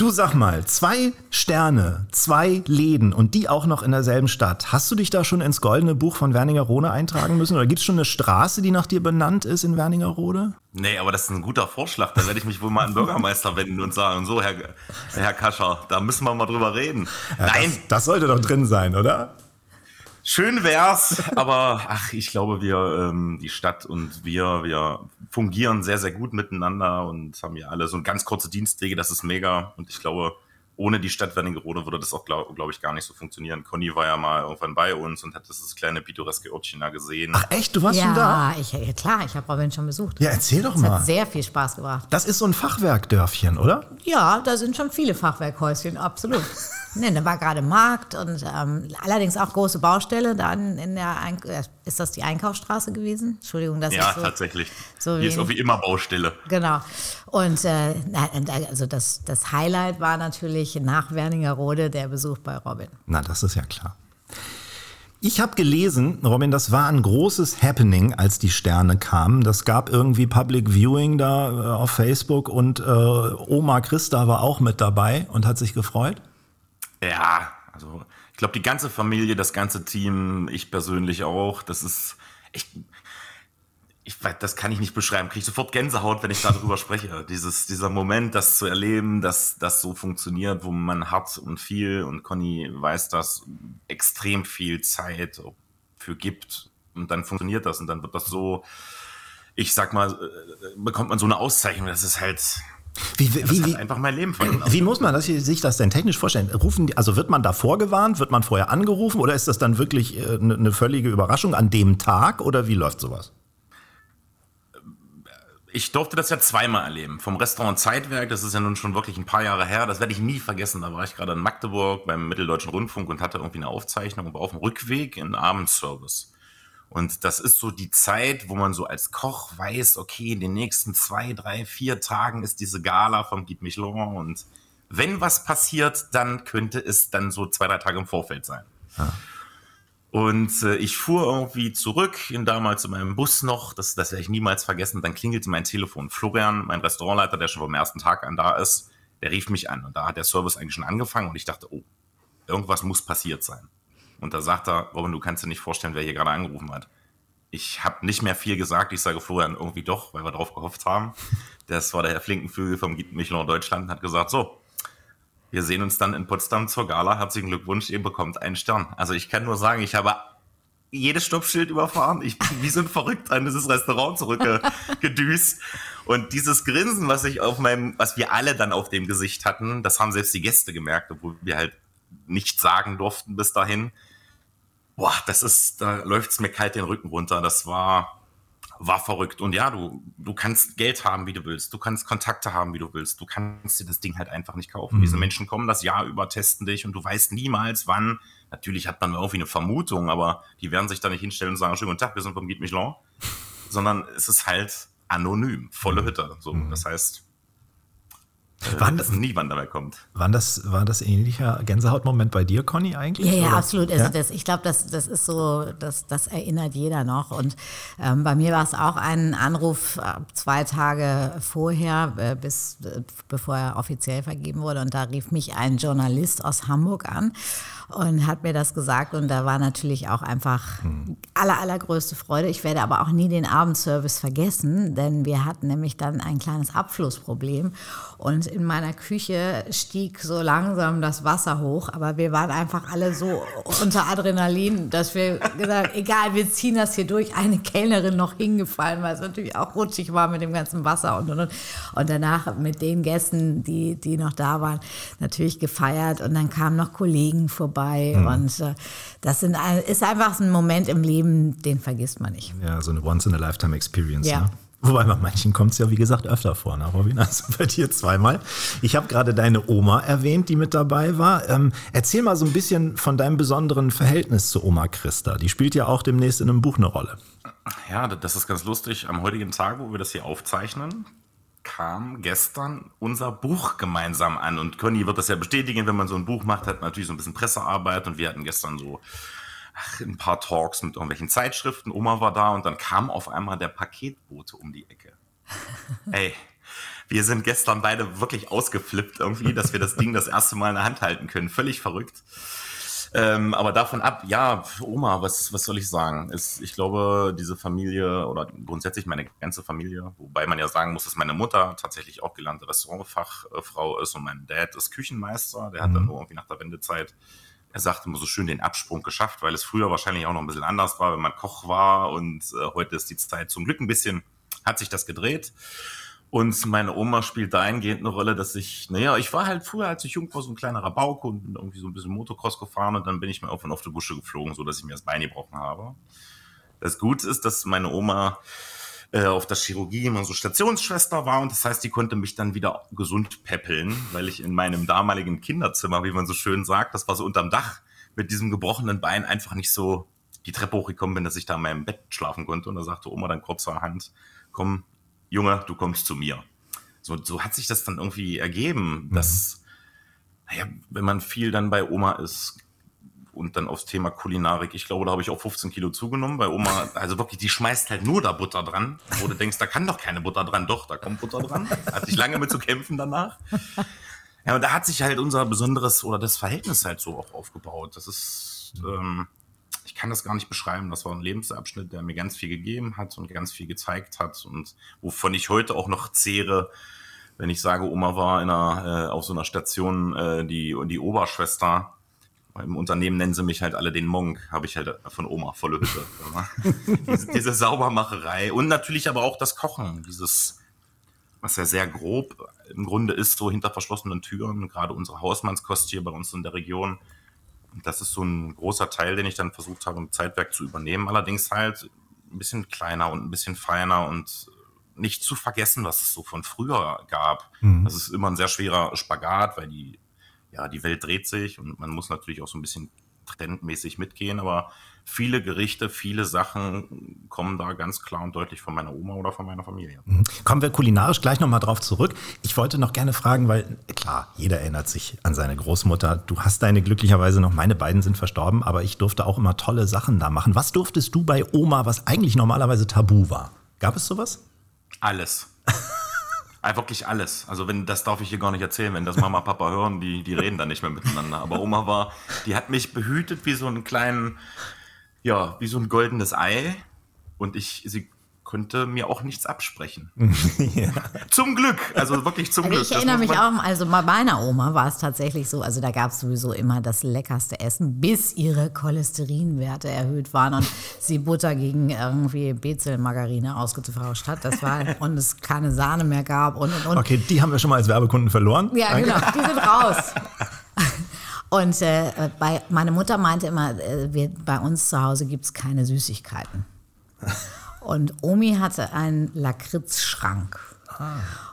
Du sag mal, zwei Sterne, zwei Läden und die auch noch in derselben Stadt. Hast du dich da schon ins goldene Buch von Wernigerode eintragen müssen? Oder gibt es schon eine Straße, die nach dir benannt ist in Wernigerode? Nee, aber das ist ein guter Vorschlag. Da werde ich mich wohl mal an den Bürgermeister wenden und sagen, so Herr, Herr Kascher, da müssen wir mal drüber reden. Nein, Das, das sollte doch drin sein, oder? Schön wär's, aber ach, ich glaube, wir, ähm, die Stadt und wir, wir fungieren sehr, sehr gut miteinander und haben ja alle so ganz kurze Dienstwege, das ist mega. Und ich glaube, ohne die Stadt Wernigerode würde das auch, glaube glaub ich, gar nicht so funktionieren. Conny war ja mal irgendwann bei uns und hat dieses kleine pittoreske Örtchen da gesehen. Ach echt, du warst schon da? Ja, ich, ja, klar, ich habe Robin schon besucht. Ja, erzähl doch Es mal. hat sehr viel Spaß gebracht. Das ist so ein Fachwerkdörfchen, oder? Ja, da sind schon viele Fachwerkhäuschen, absolut. (laughs) nee, da war gerade Markt und ähm, allerdings auch große Baustelle. Dann in der Eink äh, ist das die Einkaufsstraße gewesen? Entschuldigung, das ja, ist so. tatsächlich. so Hier ist wie- auch wie immer Baustelle. Genau. Und äh, also das, das Highlight war natürlich nach Werningerode der Besuch bei Robin. Na, das ist ja klar. Ich habe gelesen, Robin, das war ein großes Happening, als die Sterne kamen. Das gab irgendwie Public Viewing da äh, auf Facebook und äh, Oma Christa war auch mit dabei und hat sich gefreut. Ja, also ich glaube, die ganze Familie, das ganze Team, ich persönlich auch, das ist echt. Ich weiß, das kann ich nicht beschreiben. Kriege ich sofort Gänsehaut, wenn ich darüber spreche. Dieses, dieser Moment, das zu erleben, dass das so funktioniert, wo man hart und viel, und Conny weiß das, extrem viel Zeit für gibt. Und dann funktioniert das und dann wird das so, ich sag mal, äh, bekommt man so eine Auszeichnung. Das ist halt, Wie, das wie, hat wie, einfach mein Leben verändert. wie muss man das, sich das denn technisch vorstellen? Rufen die, also wird man da vorgewarnt, wird man vorher angerufen oder ist das dann wirklich äh, eine eine völlige Überraschung an dem Tag oder wie läuft sowas? Ich durfte das ja zweimal erleben. Vom Restaurant Zeitwerk, das ist ja nun schon wirklich ein paar Jahre her, das werde ich nie vergessen. Da war ich gerade in Magdeburg beim Mitteldeutschen Rundfunk und hatte irgendwie eine Aufzeichnung und war auf dem Rückweg in Abendservice. Und das ist so die Zeit, wo man so als Koch weiß, okay, in den nächsten zwei, drei, vier Tagen ist diese Gala vom Guide Michelin und wenn was passiert, dann könnte es dann so zwei, drei Tage im Vorfeld sein. Und äh, ich fuhr irgendwie zurück, in damals in meinem Bus noch, das, das werde ich niemals vergessen, dann klingelte mein Telefon. Florian, mein Restaurantleiter, der schon vom ersten Tag an da ist, der rief mich an und da hat der Service eigentlich schon angefangen und ich dachte, oh, irgendwas muss passiert sein. Und da sagt er, Robin, du kannst dir nicht vorstellen, wer hier gerade angerufen hat. Ich habe nicht mehr viel gesagt, ich sage Florian irgendwie doch, weil wir drauf gehofft haben. Das war der Herr Flinkenflügel vom Michelin Deutschland und hat gesagt, so, wir sehen uns dann in Potsdam zur Gala. Herzlichen Glückwunsch, ihr bekommt einen Stern. Also ich kann nur sagen, ich habe jedes Stoppschild überfahren. Ich bin wie so ein Verrückt an dieses Restaurant zurückgedüst. Und dieses Grinsen, was ich auf meinem, was wir alle dann auf dem Gesicht hatten, das haben selbst die Gäste gemerkt, obwohl wir halt nichts sagen durften bis dahin. Boah, das ist, da läuft's mir kalt den Rücken runter. Das war, war verrückt. Und ja, du, du kannst Geld haben, wie du willst. Du kannst Kontakte haben, wie du willst. Du kannst dir das Ding halt einfach nicht kaufen. Diese Menschen kommen das Jahr über, testen dich und du weißt niemals, wann. Natürlich hat man irgendwie eine Vermutung, aber die werden sich da nicht hinstellen und sagen, schönen guten Tag, wir sind vom Guide Michelin. (laughs) Sondern es ist halt anonym, volle Hütte. So, das heißt, Wann das nie, wann dabei kommt. Wann das, war das ähnlicher Gänsehautmoment bei dir, Conny, eigentlich? Ja, ja, oder? absolut. Also Ja? das, ich glaube, das, das ist so, das, das erinnert jeder noch. Und ähm, bei mir war es auch ein Anruf äh, zwei Tage vorher, äh, bis, äh, bevor er offiziell vergeben wurde. Und da rief mich ein Journalist aus Hamburg an und hat mir das gesagt. Und da war natürlich auch einfach aller, allergrößte Freude. Ich werde aber auch nie den Abendservice vergessen, denn wir hatten nämlich dann ein kleines Abflussproblem. Und in meiner Küche stieg so langsam das Wasser hoch, aber wir waren einfach alle so unter Adrenalin, dass wir gesagt egal, wir ziehen das hier durch. Eine Kellnerin noch hingefallen, weil es natürlich auch rutschig war mit dem ganzen Wasser und und und. Und danach mit den Gästen, die, die noch da waren, natürlich gefeiert. Und dann kamen noch Kollegen vorbei. Und äh, das sind, ist einfach ein Moment im Leben, den vergisst man nicht. Ja, so eine Once-in-a-Lifetime-Experience. Ja. Ne? Wobei bei manchen kommt es ja, wie gesagt, öfter vor, ne, Robin? Also bei dir zweimal. Ich habe gerade deine Oma erwähnt, die mit dabei war. Ähm, erzähl mal so ein bisschen von deinem besonderen Verhältnis zu Oma Christa. Die spielt ja auch demnächst in einem Buch eine Rolle. Ja, das ist ganz lustig. Am heutigen Tag, wo wir das hier aufzeichnen, kam gestern unser Buch gemeinsam an. Und Conny wird das ja bestätigen, wenn man so ein Buch macht, hat man natürlich so ein bisschen Pressearbeit. Und wir hatten gestern so ach, ein paar Talks mit irgendwelchen Zeitschriften. Oma war da und dann kam auf einmal der Paketbote um die Ecke. (laughs) Ey, wir sind gestern beide wirklich ausgeflippt irgendwie, dass wir das Ding das erste Mal in der Hand halten können. Völlig verrückt. Ähm, aber davon ab, ja, Oma, was, was soll ich sagen? Ist, ich glaube, diese Familie oder grundsätzlich meine ganze Familie, wobei man ja sagen muss, dass meine Mutter tatsächlich auch gelernte Restaurantfachfrau ist und mein Dad ist Küchenmeister. Der hat dann nur irgendwie nach der Wendezeit, er sagte immer so schön, den Absprung geschafft, weil es früher wahrscheinlich auch noch ein bisschen anders war, wenn man Koch war und äh, heute ist die Zeit zum Glück ein bisschen, hat sich das gedreht. Und meine Oma spielt dahingehend eine Rolle, dass ich, naja, ich war halt früher, als ich jung war, so ein kleiner Rabauke und irgendwie so ein bisschen Motocross gefahren und dann bin ich mir auf und auf die Busche geflogen, so dass ich mir das Bein gebrochen habe. Das Gute ist, dass meine Oma äh, auf der Chirurgie immer so Stationsschwester war und das heißt, die konnte mich dann wieder gesund peppeln, weil ich in meinem damaligen Kinderzimmer, wie man so schön sagt, das war so unterm Dach, mit diesem gebrochenen Bein einfach nicht so die Treppe hochgekommen bin, dass ich da in meinem Bett schlafen konnte. Und da sagte Oma dann kurzerhand, komm, Junge, du kommst zu mir. So, so hat sich das dann irgendwie ergeben, dass, naja, wenn man viel dann bei Oma ist und dann aufs Thema Kulinarik, ich glaube, da habe ich auch 15 Kilo zugenommen. Bei Oma, also wirklich, die schmeißt halt nur da Butter dran, wo du denkst, da kann doch keine Butter dran. Doch, da kommt Butter dran. Hatte ich lange mit zu kämpfen danach. Ja, und da hat sich halt unser besonderes oder das Verhältnis halt so auch aufgebaut. Das ist, ähm, ich kann das gar nicht beschreiben. Das war ein Lebensabschnitt, der mir ganz viel gegeben hat und ganz viel gezeigt hat und wovon ich heute auch noch zehre, wenn ich sage, Oma war in einer, äh, auf so einer Station äh, die, die Oberschwester. Im Unternehmen nennen sie mich halt alle den Monk, habe ich halt von Oma volle Hütte. (laughs) diese, diese Saubermacherei und natürlich aber auch das Kochen, dieses was ja sehr grob im Grunde ist, so hinter verschlossenen Türen, gerade unsere Hausmannskost hier bei uns in der Region. Das ist so ein großer Teil, den ich dann versucht habe, im Zeitwerk zu übernehmen. Allerdings halt ein bisschen kleiner und ein bisschen feiner und nicht zu vergessen, was es so von früher gab. Das ist immer ein sehr schwerer Spagat, weil die, ja, die Welt dreht sich und man muss natürlich auch so ein bisschen trendmäßig mitgehen, aber viele Gerichte, viele Sachen kommen da ganz klar und deutlich von meiner Oma oder von meiner Familie. Kommen wir kulinarisch gleich nochmal drauf zurück. Ich wollte noch gerne fragen, weil klar, jeder erinnert sich an seine Großmutter. Du hast deine glücklicherweise noch, meine beiden sind verstorben, aber ich durfte auch immer tolle Sachen da machen. Was durftest du bei Oma, was eigentlich normalerweise tabu war? Gab es sowas? Alles. (laughs) Ah, wirklich alles. Also wenn, das darf ich hier gar nicht erzählen, wenn das Mama, Papa hören, die, die reden dann nicht mehr miteinander. Aber Oma war, die hat mich behütet wie so einen kleinen, ja, wie so ein goldenes Ei. Und ich, sie konnte mir auch nichts absprechen. (laughs) Zum Glück. Also wirklich zum Glück. Ich erinnere mich auch, also bei meiner Oma war es tatsächlich so, also da gab es sowieso immer das leckerste Essen, bis ihre Cholesterinwerte erhöht waren und (laughs) sie Butter gegen irgendwie Bezelmargarine ausgetauscht hat. Das war, und es keine Sahne mehr gab und und und. Okay, die haben wir schon mal als Werbekunden verloren. Ja, Danke. genau, die sind raus. (laughs) Und äh, bei, meine Mutter meinte immer, äh, wir, bei uns zu Hause gibt es keine Süßigkeiten. (laughs) Und Omi hatte einen Lakritzschrank.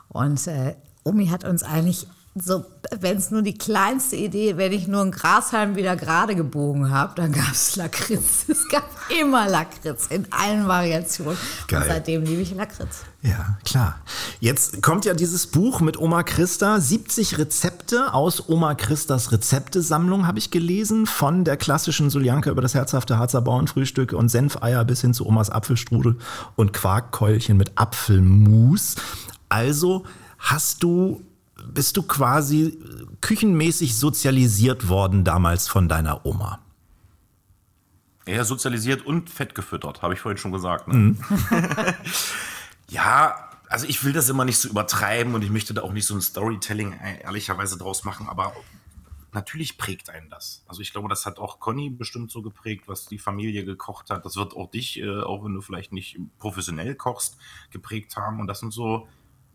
Und äh, Omi hat uns eigentlich so, wenn es nur die kleinste Idee, wenn ich nur einen Grashalm wieder gerade gebogen habe, dann gab es Lakritz. (laughs) Es gab immer Lakritz in allen Variationen. Geil. Und seitdem liebe ich Lakritz. Ja, klar. Jetzt kommt ja dieses Buch mit Oma Christa. 70 Rezepte aus Oma Christas Rezeptesammlung habe ich gelesen. Von der klassischen Soljanka über das herzhafte Harzer Bauernfrühstück und Senfeier bis hin zu Omas Apfelstrudel und Quarkkeulchen mit Apfelmus. Also hast du bist du quasi küchenmäßig sozialisiert worden damals von deiner Oma? Eher sozialisiert und fett gefüttert, habe ich vorhin schon gesagt. Ne? (laughs) ja, also ich will das immer nicht so übertreiben und ich möchte da auch nicht so ein Storytelling äh, ehrlicherweise draus machen, aber natürlich prägt einen das. Also ich glaube, das hat auch Conny bestimmt so geprägt, was die Familie gekocht hat. Das wird auch dich, äh, auch wenn du vielleicht nicht professionell kochst, geprägt haben. Und das sind so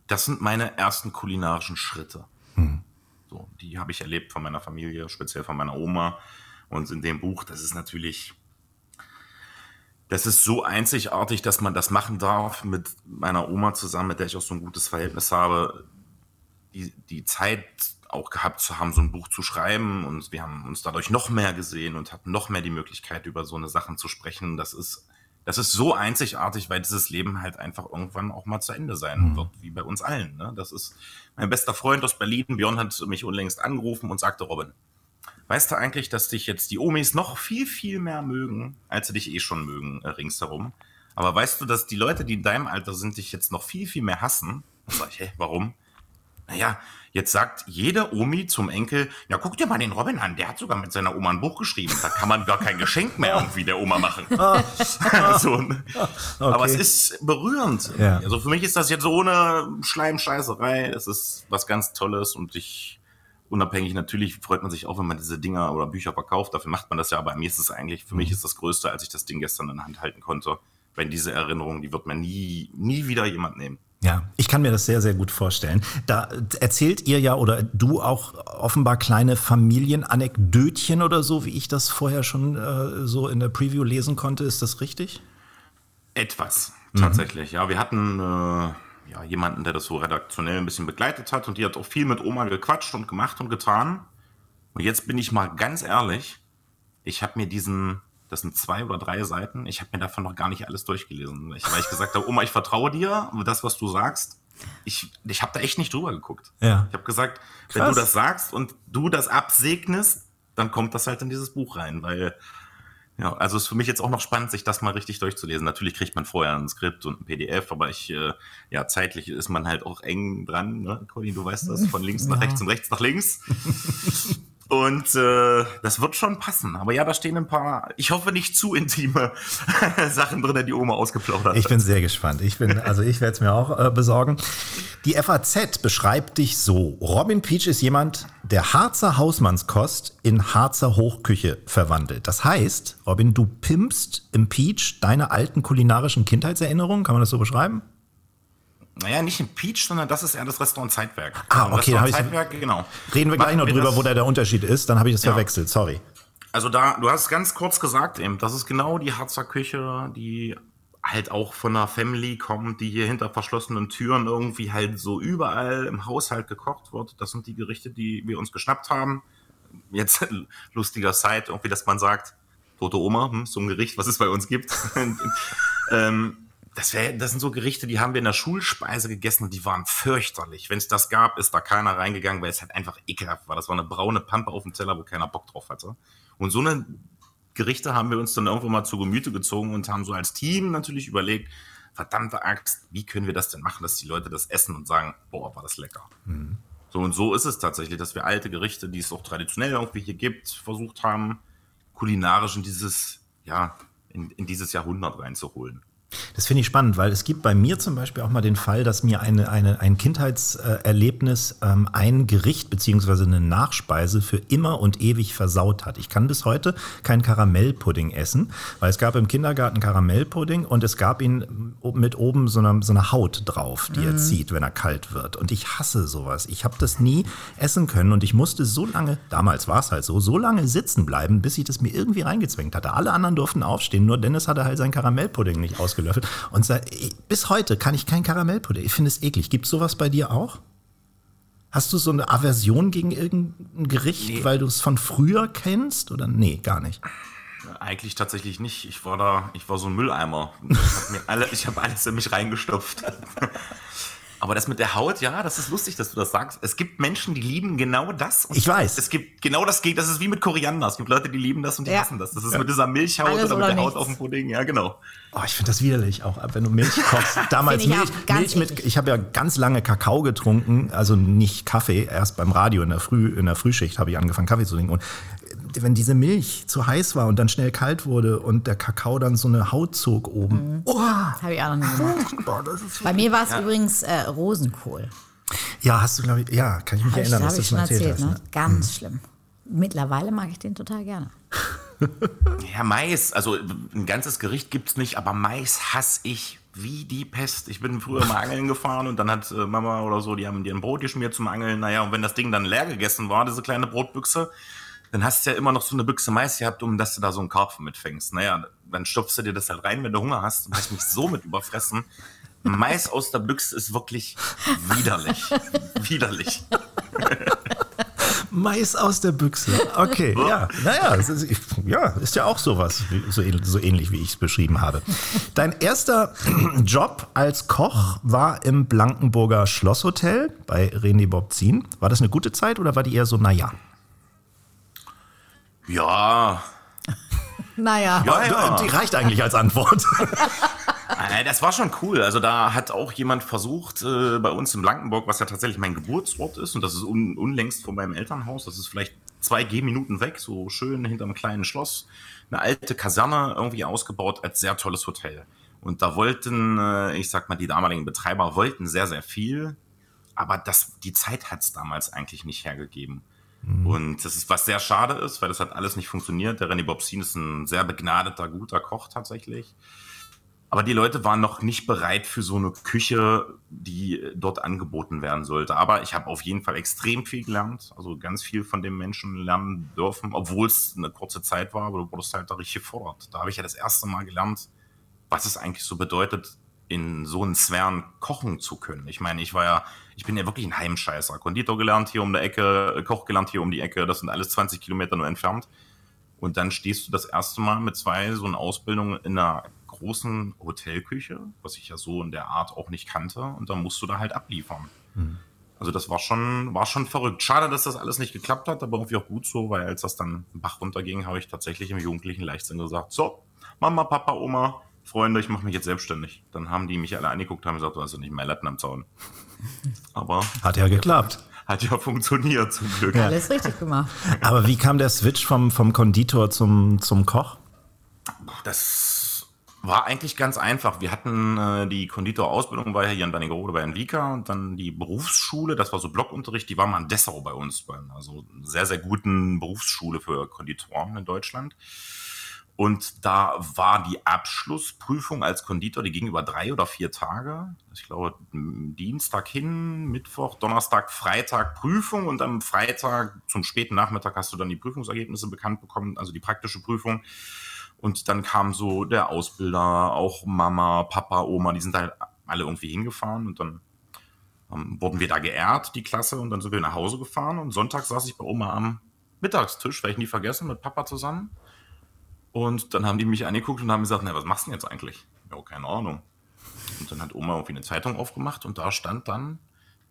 das sind meine ersten kulinarischen Schritte. Mhm. So, die habe ich erlebt von meiner Familie, speziell von meiner Oma. Und in dem Buch, das ist natürlich, das ist so einzigartig, dass man das machen darf mit meiner Oma zusammen, mit der ich auch so ein gutes Verhältnis habe, die, die Zeit auch gehabt zu haben, so ein Buch zu schreiben. Und wir haben uns dadurch noch mehr gesehen und hatten noch mehr die Möglichkeit, über so eine Sachen zu sprechen. Das ist das ist so einzigartig, weil dieses Leben halt einfach irgendwann auch mal zu Ende sein mhm. wird, wie bei uns allen. Ne? Das ist mein bester Freund aus Berlin, Björn hat mich unlängst angerufen und sagte, Robin, weißt du eigentlich, dass dich jetzt die Omis noch viel, viel mehr mögen, als sie dich eh schon mögen äh, ringsherum? Aber weißt du, dass die Leute, die in deinem Alter sind, dich jetzt noch viel, viel mehr hassen? Und sag ich, hä, warum? Naja, jetzt sagt jede Omi zum Enkel, ja, guck dir mal den Robin an, der hat sogar mit seiner Oma ein Buch geschrieben. Da kann man gar kein Geschenk mehr irgendwie der Oma machen. (laughs) (laughs) so, ne? okay. Aber es ist berührend. Ja. Also für mich ist das jetzt so ohne Schleimscheißerei. Es ist was ganz Tolles und ich, unabhängig, natürlich freut man sich auch, wenn man diese Dinger oder Bücher verkauft. Dafür macht man das ja, aber mir ist es eigentlich, für mich mhm. ist das Größte, als ich das Ding gestern in der Hand halten konnte. Wenn diese Erinnerung, die wird mir nie, nie wieder jemand nehmen. Ja, ich kann mir das sehr, sehr gut vorstellen. Da erzählt ihr ja oder du auch offenbar kleine Familienanekdötchen oder so, wie ich das vorher schon äh, so in der Preview lesen konnte. Ist das richtig? Etwas, tatsächlich. Mhm. Ja, wir hatten äh, ja, jemanden, der das so redaktionell ein bisschen begleitet hat und die hat auch viel mit Oma gequatscht und gemacht und getan. Und jetzt bin ich mal ganz ehrlich, ich habe mir diesen das sind zwei oder drei Seiten. Ich habe mir davon noch gar nicht alles durchgelesen. Ich, weil ich gesagt habe, Oma, ich vertraue dir, das, was du sagst. Ich, ich habe da echt nicht drüber geguckt. Ja. Ich habe gesagt, Krass. wenn du das sagst und du das absegnest, dann kommt das halt in dieses Buch rein, weil ja, also ist für mich jetzt auch noch spannend, sich das mal richtig durchzulesen. Natürlich kriegt man vorher ein Skript und ein PDF, aber ich, äh, ja, zeitlich ist man halt auch eng dran, ne? Colin, du weißt das, von links nach ja. rechts und rechts nach links. (laughs) Und äh, das wird schon passen. Aber ja, da stehen ein paar, ich hoffe nicht zu intime (laughs) Sachen drin, die Oma ausgeplaudert hat. Ich bin sehr gespannt. Ich bin, also ich werde es mir auch äh, besorgen. Die FAZ beschreibt dich so. Robin Peach ist jemand, der Harzer Hausmannskost in Harzer Hochküche verwandelt. Das heißt, Robin, du pimpst im Peach deine alten kulinarischen Kindheitserinnerungen. Kann man das so beschreiben? Naja, nicht im Peach, sondern das ist eher das Restaurant Zeitwerk. Ah, okay. Restaurant Zeitwerk, genau. Reden wir gleich noch drüber, wo da der Unterschied ist. Dann habe ich das ja. verwechselt, sorry. Also da, du hast ganz kurz gesagt eben, das ist genau die Harzer Küche, die halt auch von einer Family kommt, die hier hinter verschlossenen Türen irgendwie halt so überall im Haushalt gekocht wird. Das sind die Gerichte, die wir uns geschnappt haben. Jetzt (laughs) lustiger Side, irgendwie, dass man sagt, tote Oma, hm, so ein Gericht, was es bei uns gibt. (laughs) ähm, das, wär, das sind so Gerichte, die haben wir in der Schulspeise gegessen und die waren fürchterlich. Wenn es das gab, ist da keiner reingegangen, weil es halt einfach ekelhaft war. Das war eine braune Pampe auf dem Teller, wo keiner Bock drauf hatte. Und so eine Gerichte haben wir uns dann irgendwo mal zu Gemüte gezogen und haben so als Team natürlich überlegt, verdammte Axt, wie können wir das denn machen, dass die Leute das essen und sagen, boah, war das lecker. Mhm. So und so ist es tatsächlich, dass wir alte Gerichte, die es auch traditionell irgendwie hier gibt, versucht haben, kulinarisch in dieses, ja, in, in dieses Jahrhundert reinzuholen. Das finde ich spannend, weil es gibt bei mir zum Beispiel auch mal den Fall, dass mir eine, eine, ein Kindheitserlebnis ähm, ein Gericht beziehungsweise eine Nachspeise für immer und ewig versaut hat. Ich kann bis heute keinen Karamellpudding essen, weil es gab im Kindergarten Karamellpudding und es gab ihn mit oben so einer, so einer Haut drauf, die mhm. er zieht, wenn er kalt wird. Und ich hasse sowas. Ich habe das nie essen können und ich musste so lange, damals war es halt so, so lange sitzen bleiben, bis ich das mir irgendwie reingezwängt hatte. Alle anderen durften aufstehen, nur Dennis hatte halt seinen Karamellpudding nicht ausgelöst gelöffelt. Und sag, bis heute kann ich kein Karamellpudding. Ich finde es eklig. Gibt es sowas bei dir auch? Hast du so eine Aversion gegen irgendein Gericht, Nee. weil du es von früher kennst? Oder nee, gar nicht. Eigentlich tatsächlich nicht. Ich war da, ich war so ein Mülleimer. Ich habe hab alles in mich reingestopft. (laughs) Aber das mit der Haut, ja, das ist lustig, dass du das sagst. Es gibt Menschen, die lieben genau das. Und Ich weiß. Es gibt genau das geht. Das ist wie mit Koriander. Es gibt Leute, die lieben das und die Ja. hassen das. Das ist mit dieser Milchhaut Alles oder mit oder der Haut nichts. auf dem Pudding. Ja, genau. Oh, ich finde das widerlich, auch wenn du Milch kochst. (laughs) Damals ich Milch, Milch mit, ich habe ja ganz lange Kakao getrunken, also nicht Kaffee, erst beim Radio in der Früh, in der Frühschicht habe ich angefangen Kaffee zu trinken und wenn diese Milch zu heiß war und dann schnell kalt wurde und der Kakao dann so eine Haut zog oben. Oh, Habe ich auch noch nie gemacht. Boah, Bei mir war es übrigens äh, Rosenkohl. ja, hast du glaube ich, ja, kann ich mich ich, erinnern, hab dass du ich das schon erzählt erzählt, hast. ne? Ne? Ganz schlimm. Mittlerweile mag ich den total gerne. Ja, Mais. Also ein ganzes Gericht gibt's nicht, aber Mais hasse ich wie die Pest. Ich bin früher mal angeln gefahren und dann hat äh, Mama oder so, die haben dir ein Brot geschmiert zum Angeln. Naja, und wenn das Ding dann leer gegessen war, diese kleine Brotbüchse, dann hast du ja immer noch so eine Büchse Mais gehabt, um dass du da so einen Karpfen mitfängst. Naja, dann stopfst du dir das halt rein, wenn du Hunger hast. Und hast mich so mit überfressen. Mais aus der Büchse ist wirklich widerlich. widerlich. (laughs) Mais aus der Büchse. Okay, (laughs) ja. Naja, ist, ja, ist ja auch sowas, so, so ähnlich wie ich es beschrieben habe. Dein erster (clears throat) Job als Koch war im Blankenburger Schlosshotel bei René Bobzin. War das eine gute Zeit oder war die eher so, naja? Ja, Naja. Ja, ja. Die reicht eigentlich als Antwort. (laughs) Äh, Das war schon cool. Also da hat auch jemand versucht, äh, bei uns in Blankenburg, was ja tatsächlich mein Geburtsort ist, und das ist un unlängst von meinem Elternhaus, das ist vielleicht zwei Gehminuten weg, so schön hinterm kleinen Schloss, eine alte Kaserne irgendwie ausgebaut als sehr tolles Hotel. Und da wollten, äh, ich sag mal, die damaligen Betreiber wollten sehr, sehr viel, aber das, die Zeit hat es damals eigentlich nicht hergegeben. Und das ist, was sehr schade ist, weil das hat alles nicht funktioniert. Der René Bobsin ist ein sehr begnadeter, guter Koch tatsächlich. Aber die Leute waren noch nicht bereit für so eine Küche, die dort angeboten werden sollte. Aber ich habe auf jeden Fall extrem viel gelernt. Also ganz viel von dem Menschen lernen dürfen, obwohl es eine kurze Zeit war, aber du wurdest halt da richtig gefordert. Da habe ich ja das erste Mal gelernt, was es eigentlich so bedeutet, in so einen Sphären kochen zu können. Ich meine, ich war ja, ich bin ja wirklich ein Heimscheißer. Konditor gelernt hier um die Ecke, Koch gelernt hier um die Ecke. Das sind alles 20 Kilometer nur entfernt. Und dann stehst du das erste Mal mit zwei so einer Ausbildung in einer großen Hotelküche, was ich ja so in der Art auch nicht kannte. Und dann musst du da halt abliefern. Also das war schon, war schon verrückt. Schade, dass das alles nicht geklappt hat, aber irgendwie auch gut so, weil als das dann Bach runterging, habe ich tatsächlich im jugendlichen Leichtsinn gesagt, so, Mama, Papa, Oma, Freunde, ich mache mich jetzt selbstständig. Dann haben die mich alle angeguckt, haben gesagt, du hast ja nicht mehr Latten am Zaun. (laughs) Aber Hat ja geklappt. hat ja funktioniert zum Glück. Alles richtig gemacht. (laughs) Aber wie kam der Switch vom, vom Konditor zum, zum Koch? Das war eigentlich ganz einfach. Wir hatten äh, die Konditorausbildung war ja hier in Wernigerode bei Envika und dann die Berufsschule, das war so Blockunterricht, die war mal in Dessau bei uns, bei einer also einer sehr, sehr guten Berufsschule für Konditoren in Deutschland. Und da war die Abschlussprüfung als Konditor, die ging über drei oder vier Tage. Ich glaube, Dienstag hin, Mittwoch, Donnerstag, Freitag Prüfung und am Freitag zum späten Nachmittag hast du dann die Prüfungsergebnisse bekannt bekommen, also die praktische Prüfung. Und dann kam so der Ausbilder, auch Mama, Papa, Oma, die sind da alle irgendwie hingefahren und dann ähm, wurden wir da geehrt, die Klasse, und dann sind wir nach Hause gefahren und Sonntag saß ich bei Oma am Mittagstisch, werde ich nie vergessen, mit Papa zusammen. Und dann haben die mich angeguckt und haben gesagt, na, was machst du denn jetzt eigentlich? Ja, keine Ahnung. Und dann hat Oma irgendwie eine Zeitung aufgemacht und da stand dann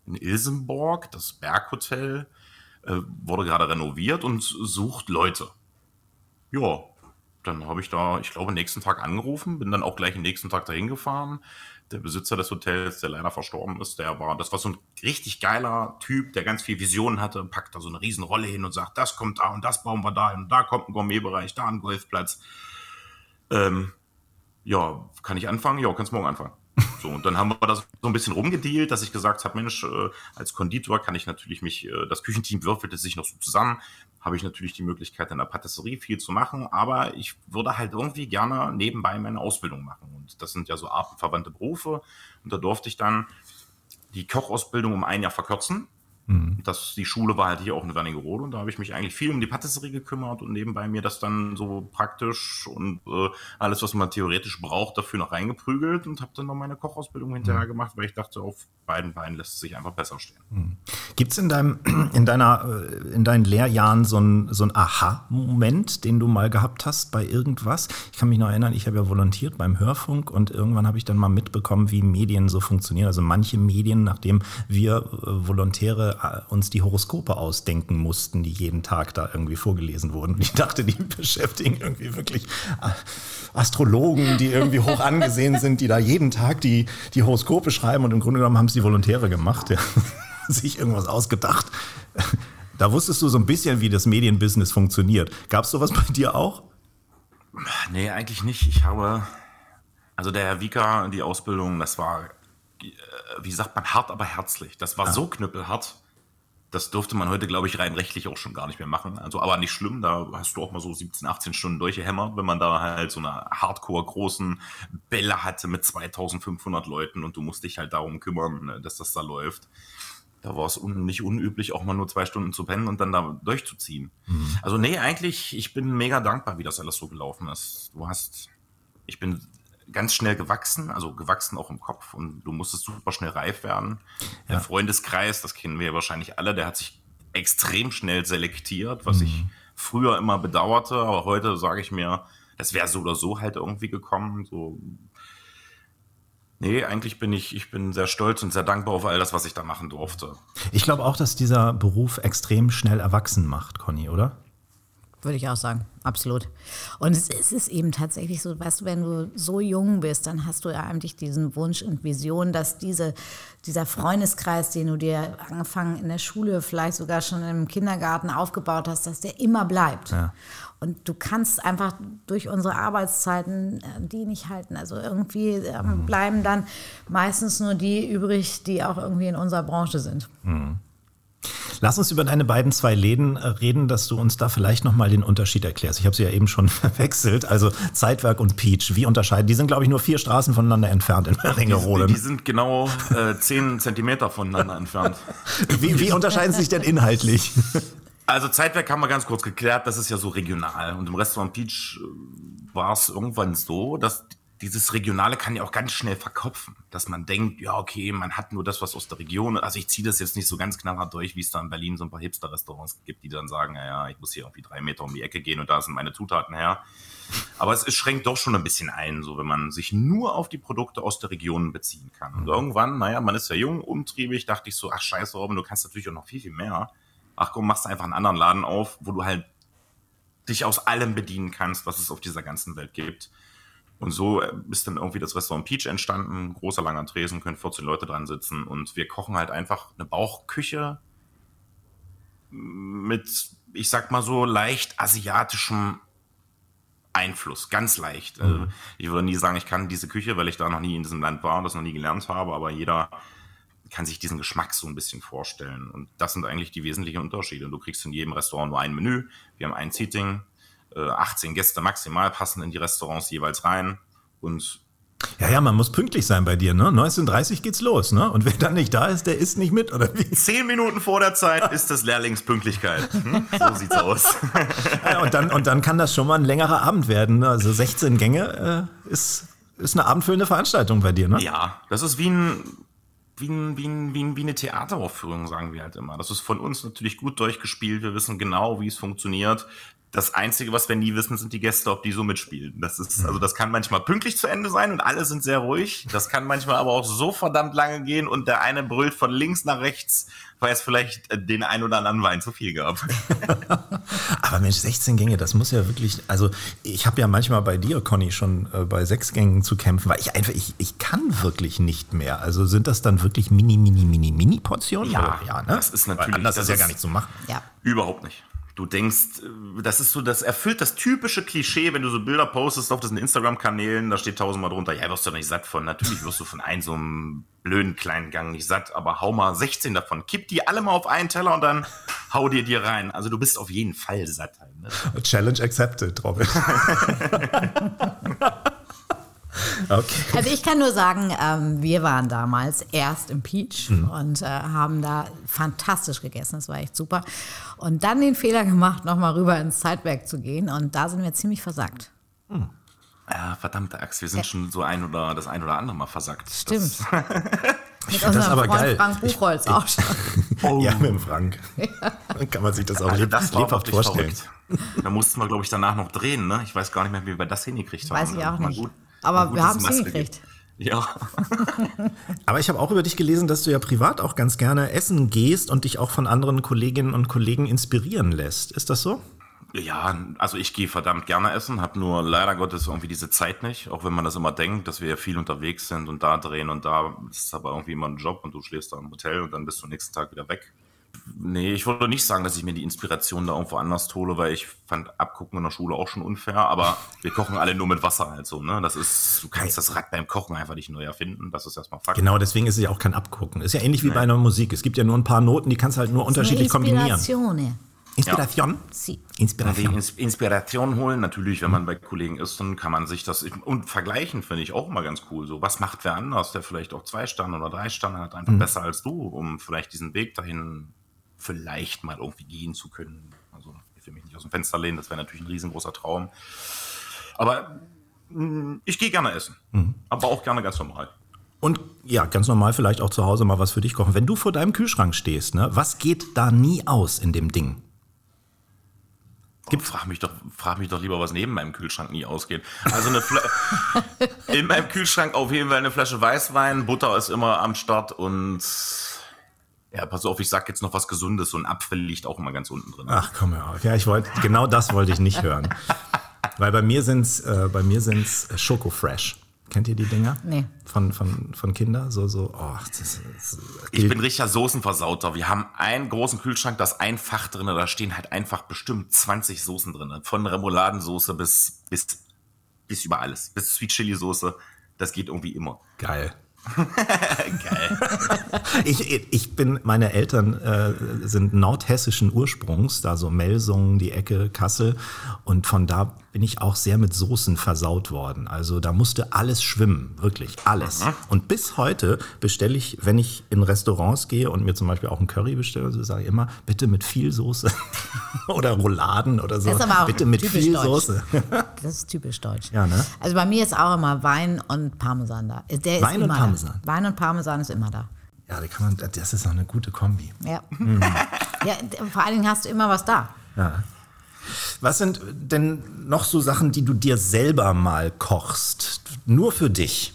in Ilsenborg, das Berghotel, äh, wurde gerade renoviert und sucht Leute. Ja, dann habe ich da, ich glaube, nächsten Tag angerufen, bin dann auch gleich den nächsten Tag dahin gefahren. Der Besitzer des Hotels, der leider verstorben ist, der war, das war so ein richtig geiler Typ, der ganz viel Visionen hatte, packt da so eine riesen Rolle hin und sagt, das kommt da und das bauen wir da hin und da kommt ein Gourmetbereich, da ein Golfplatz. Ähm, ja, kann ich anfangen? Ja, kannst morgen anfangen. So, und dann haben wir das so ein bisschen rumgedealt, dass ich gesagt habe, Mensch, äh, als Konditor kann ich natürlich mich, äh, das Küchenteam würfelte sich noch so zusammen, habe ich natürlich die Möglichkeit in der Patisserie viel zu machen, aber ich würde halt irgendwie gerne nebenbei meine Ausbildung machen. Und das sind ja so artenverwandte Berufe. Und da durfte ich dann die Kochausbildung um ein Jahr verkürzen Mhm. Das, die Schule war halt hier auch in Wernigerode und da habe ich mich eigentlich viel um die Patisserie gekümmert und nebenbei mir das dann so praktisch und äh, alles, was man theoretisch braucht, dafür noch reingeprügelt und habe dann noch meine Kochausbildung hinterher mhm. gemacht, weil ich dachte, auf beiden Beinen lässt es sich einfach besser stehen. Mhm. Gibt es in deinem, (clears throat) in deiner, äh, in deinen Lehrjahren so ein, so ein Aha-Moment, den du mal gehabt hast bei irgendwas? Ich kann mich noch erinnern, ich habe ja volontiert beim Hörfunk und irgendwann habe ich dann mal mitbekommen, wie Medien so funktionieren. Also manche Medien, nachdem wir äh, Volontäre äh, uns die Horoskope ausdenken mussten, die jeden Tag da irgendwie vorgelesen wurden. Und ich dachte, die (laughs) beschäftigen irgendwie wirklich äh, Astrologen, die irgendwie hoch angesehen sind, die da jeden Tag die, die Horoskope schreiben und im Grunde genommen haben es die Volontäre gemacht, ja. (laughs) sich irgendwas ausgedacht. Da wusstest du so ein bisschen, wie das Medienbusiness funktioniert. Gab es sowas bei dir auch? Nee, eigentlich nicht. Ich habe, also der Herr Wieker, die Ausbildung, das war, äh, wie sagt man, hart, aber herzlich. Das war ja. so knüppelhart das dürfte man heute, glaube ich, rein rechtlich auch schon gar nicht mehr machen. Also, aber nicht schlimm, da hast du auch mal so 17, 18 Stunden durchgehämmert, wenn man da halt so eine hardcore großen Bälle hatte mit 2500 Leuten und du musst dich halt darum kümmern, ne, dass das da läuft. Da war es un nicht unüblich, auch mal nur zwei Stunden zu pennen und dann da durchzuziehen. Mhm. Also, nee, eigentlich, ich bin mega dankbar, wie das alles so gelaufen ist. Du hast, ich bin ganz schnell gewachsen, also gewachsen auch im Kopf und du musstest super schnell reif werden. Ja. Der Freundeskreis, das kennen wir wahrscheinlich alle, der hat sich extrem schnell selektiert, was mhm. ich früher immer bedauerte, aber heute sage ich mir, das wäre so oder so halt irgendwie gekommen. So. Nee, eigentlich bin ich, ich bin sehr stolz und sehr dankbar auf all das, was ich da machen durfte. Ich glaube auch, dass dieser Beruf extrem schnell erwachsen macht, Conny, oder? Würde ich auch sagen, absolut. Und es, es, ist eben tatsächlich so, weißt du, wenn du so jung bist, dann hast du ja eigentlich diesen Wunsch und Vision, dass diese, dieser Freundeskreis, den du dir angefangen in der Schule, vielleicht sogar schon im Kindergarten aufgebaut hast, dass der immer bleibt. Ja. Und du kannst einfach durch unsere Arbeitszeiten äh, die nicht halten. Also irgendwie ähm, mhm. bleiben dann meistens nur die übrig, die auch irgendwie in unserer Branche sind. Mhm. Lass uns über deine beiden zwei Läden äh, reden, dass du uns da vielleicht nochmal den Unterschied erklärst. Ich habe sie ja eben schon (laughs) verwechselt. Also Zeitwerk und Peach, wie unterscheiden? Die sind, glaube ich, nur vier Straßen voneinander entfernt in Ringerode. Die, die sind genau äh, zehn Zentimeter voneinander entfernt. (laughs) Wie, wie unterscheiden sie sich denn inhaltlich? Also Zeitwerk haben wir ganz kurz geklärt, das ist ja so regional. Und im Restaurant Peach äh, war es irgendwann so, dass dieses Regionale kann ja auch ganz schnell verkopfen, dass man denkt, ja, okay, man hat nur das, was aus der Region. Also ich ziehe das jetzt nicht so ganz knallhart durch, wie es da in Berlin so ein paar Hipster-Restaurants gibt, die dann sagen, ja, ich muss hier irgendwie drei Meter um die Ecke gehen und da sind meine Zutaten her. Aber es, es schränkt doch schon ein bisschen ein, so wenn man sich nur auf die Produkte aus der Region beziehen kann. Und irgendwann, naja, man ist ja jung, umtriebig, dachte ich so, ach scheiße, Robin, du kannst natürlich auch noch viel, viel mehr. Ach komm, machst einfach einen anderen Laden auf, wo du halt dich aus allem bedienen kannst, was es auf dieser ganzen Welt gibt. Und so äh, ist dann irgendwie das Restaurant Peach entstanden. Großer, langer Tresen, können 14 Leute dran sitzen. Und wir kochen halt einfach eine Bauchküche mit, ich sag mal so, leicht asiatischem Einfluss, ganz leicht. Mhm. Also ich würde nie sagen, ich kann diese Küche, weil ich da noch nie in diesem Land war und das noch nie gelernt habe, aber jeder kann sich diesen Geschmack so ein bisschen vorstellen. Und das sind eigentlich die wesentlichen Unterschiede. Du kriegst in jedem Restaurant nur ein Menü. Wir haben ein Seating, 18 äh, Gäste maximal passen in die Restaurants jeweils rein und ja, ja, man muss pünktlich sein bei dir, ne? 19.30 geht's los, ne? Und wer dann nicht da ist, der isst nicht mit, oder wie? Zehn Minuten vor der Zeit ist das Lehrlingspünktlichkeit. Hm? So (laughs) sieht's aus. (laughs) Ja, und, dann, und dann kann das schon mal ein längerer Abend werden. Ne? Also 16 Gänge äh, ist, ist eine abendfüllende Veranstaltung bei dir, ne? Ja, das ist wie ein wie, ein, wie, ein, wie, ein, wie eine Theateraufführung, sagen wir halt immer. Das ist von uns natürlich gut durchgespielt. Wir wissen genau, wie es funktioniert das Einzige, was wir nie wissen, sind die Gäste, ob die so mitspielen. Das ist, also das kann manchmal pünktlich zu Ende sein und alle sind sehr ruhig. Das kann manchmal aber auch so verdammt lange gehen und der eine brüllt von links nach rechts, weil es vielleicht den ein oder anderen Wein zu viel gab. (laughs) (laughs) aber Mensch, 16 Gänge, das muss ja wirklich, also ich habe ja manchmal bei dir, Conny, schon äh, bei sechs Gängen zu kämpfen, weil ich einfach, ich, ich kann wirklich nicht mehr. Also sind das dann wirklich mini, mini, mini, mini Portionen? Ja, ja ne? das ist natürlich, weil anders das ist ja gar nicht zu machen. Ja. Überhaupt nicht. Du denkst, das ist so, das erfüllt das typische Klischee, wenn du so Bilder postest auf diesen Instagram-Kanälen, da steht tausendmal drunter, ja, wirst du doch nicht satt von. Natürlich wirst du von einem so einem blöden kleinen Gang nicht satt, aber hau mal 16 davon, kipp die alle mal auf einen Teller und dann hau dir die rein. Also du bist auf jeden Fall satt. Halt, ne? Challenge accepted, Robin. (laughs) (laughs) Okay. Also ich kann nur sagen, ähm, wir waren damals erst im Peach Mhm. und äh, haben da fantastisch gegessen. Das war echt super. Und dann den Fehler gemacht, nochmal rüber ins Zeitwerk zu gehen. Und da sind wir ziemlich versagt. Ja, verdammte Axt, wir sind schon so ein oder das ein oder andere Mal versagt. Stimmt. Das, (laughs) Mit find das unserem aber Freund geil. Frank Buchholz auch schon. (laughs) Ja, mit dem Frank. Dann kann man sich das auch also das lebhaft vorstellen. verrückt. Da mussten wir, glaube ich, danach noch drehen. Ne? Ich weiß gar nicht mehr, wie wir das hingekriegt haben. Weiß ich auch Mal nicht. gut- Aber wir haben es hingekriegt. Ja. (laughs) Aber ich habe auch über dich gelesen, dass du ja privat auch ganz gerne essen gehst und dich auch von anderen Kolleginnen und Kollegen inspirieren lässt. Ist das so? Ja, also ich gehe verdammt gerne essen, habe nur leider Gottes irgendwie diese Zeit nicht, auch wenn man das immer denkt, dass wir ja viel unterwegs sind und da drehen und da ist aber irgendwie immer ein Job und du schläfst da im Hotel und dann bist du nächsten Tag wieder weg. Nee, ich würde nicht sagen, dass ich mir die Inspiration da irgendwo anders hole, weil ich fand Abgucken in der Schule auch schon unfair, aber (laughs) wir kochen alle nur mit Wasser halt so, ne? Das ist, du kannst das Rad beim Kochen einfach nicht neu erfinden, das ist erstmal Fakt. Genau, deswegen ist es ja auch kein Abgucken. Ist ja ähnlich wie bei einer Musik. Es gibt ja nur ein paar Noten, die kannst du halt nur unterschiedlich kombinieren. Inspiration. Die Inspiration. Ins- Inspiration holen, natürlich, wenn man bei Kollegen ist, dann kann man sich das und vergleichen, finde ich auch immer ganz cool. So, was macht wer anders, der vielleicht auch zwei Sterne oder drei Sterne hat, einfach besser als du, um vielleicht diesen Weg dahin vielleicht mal irgendwie gehen zu können. Also, ich will mich nicht aus dem Fenster lehnen, das wäre natürlich ein riesengroßer Traum. Aber mh, ich gehe gerne essen, aber auch gerne ganz normal. Und ja, ganz normal vielleicht auch zu Hause mal was für dich kochen. Wenn du vor deinem Kühlschrank stehst, ne, was geht da nie aus in dem Ding? Gibt, frag mich doch, frag mich doch lieber, was neben meinem Kühlschrank nie ausgeht. Also eine (laughs) in meinem Kühlschrank auf jeden Fall eine Flasche Weißwein, Butter ist immer am Start und ja, pass auf, ich sag jetzt noch was Gesundes, so ein Apfel liegt auch immer ganz unten drin. Ach, komm auf. Ja, ich wollte, genau das wollte ich nicht hören. (laughs) Weil bei mir sind's, äh, bei mir sind's Schoko Fresh. Kennt ihr die Dinger? Nee. Von, von, von Kinder? So, so, oh, das ist, das Ich bin richtiger Soßenversauter. Wir haben einen großen Kühlschrank, da ist ein Fach drin, da stehen halt einfach bestimmt 20 Soßen drin. Von Remouladensoße bis, bis, bis über alles. Bis Sweet Chili Soße. Das geht irgendwie immer. geil. (laughs) Geil. Ich, ich bin, meine Eltern äh, sind nordhessischen Ursprungs, da so Melsungen, die Ecke, Kassel. Und von da bin ich auch sehr mit Soßen versaut worden. Also da musste alles schwimmen, wirklich alles. Und bis heute bestelle ich, wenn ich in Restaurants gehe und mir zum Beispiel auch einen Curry bestelle, so sage ich immer, bitte mit viel Soße. (laughs) oder Rouladen oder so. Das ist aber auch bitte mit viel deutsch. Soße. (laughs) Das ist typisch deutsch. Ja, ne? Also bei mir ist auch immer Wein und Parmesan da. Der ist Wein und immer Parmesan. Da. Wein und Parmesan ist immer da. ja, da kann man, das ist auch eine gute Kombi. Ja. (laughs) ja. Vor allen Dingen hast du immer was da. Was sind denn noch so Sachen, die du dir selber mal kochst? Nur für dich?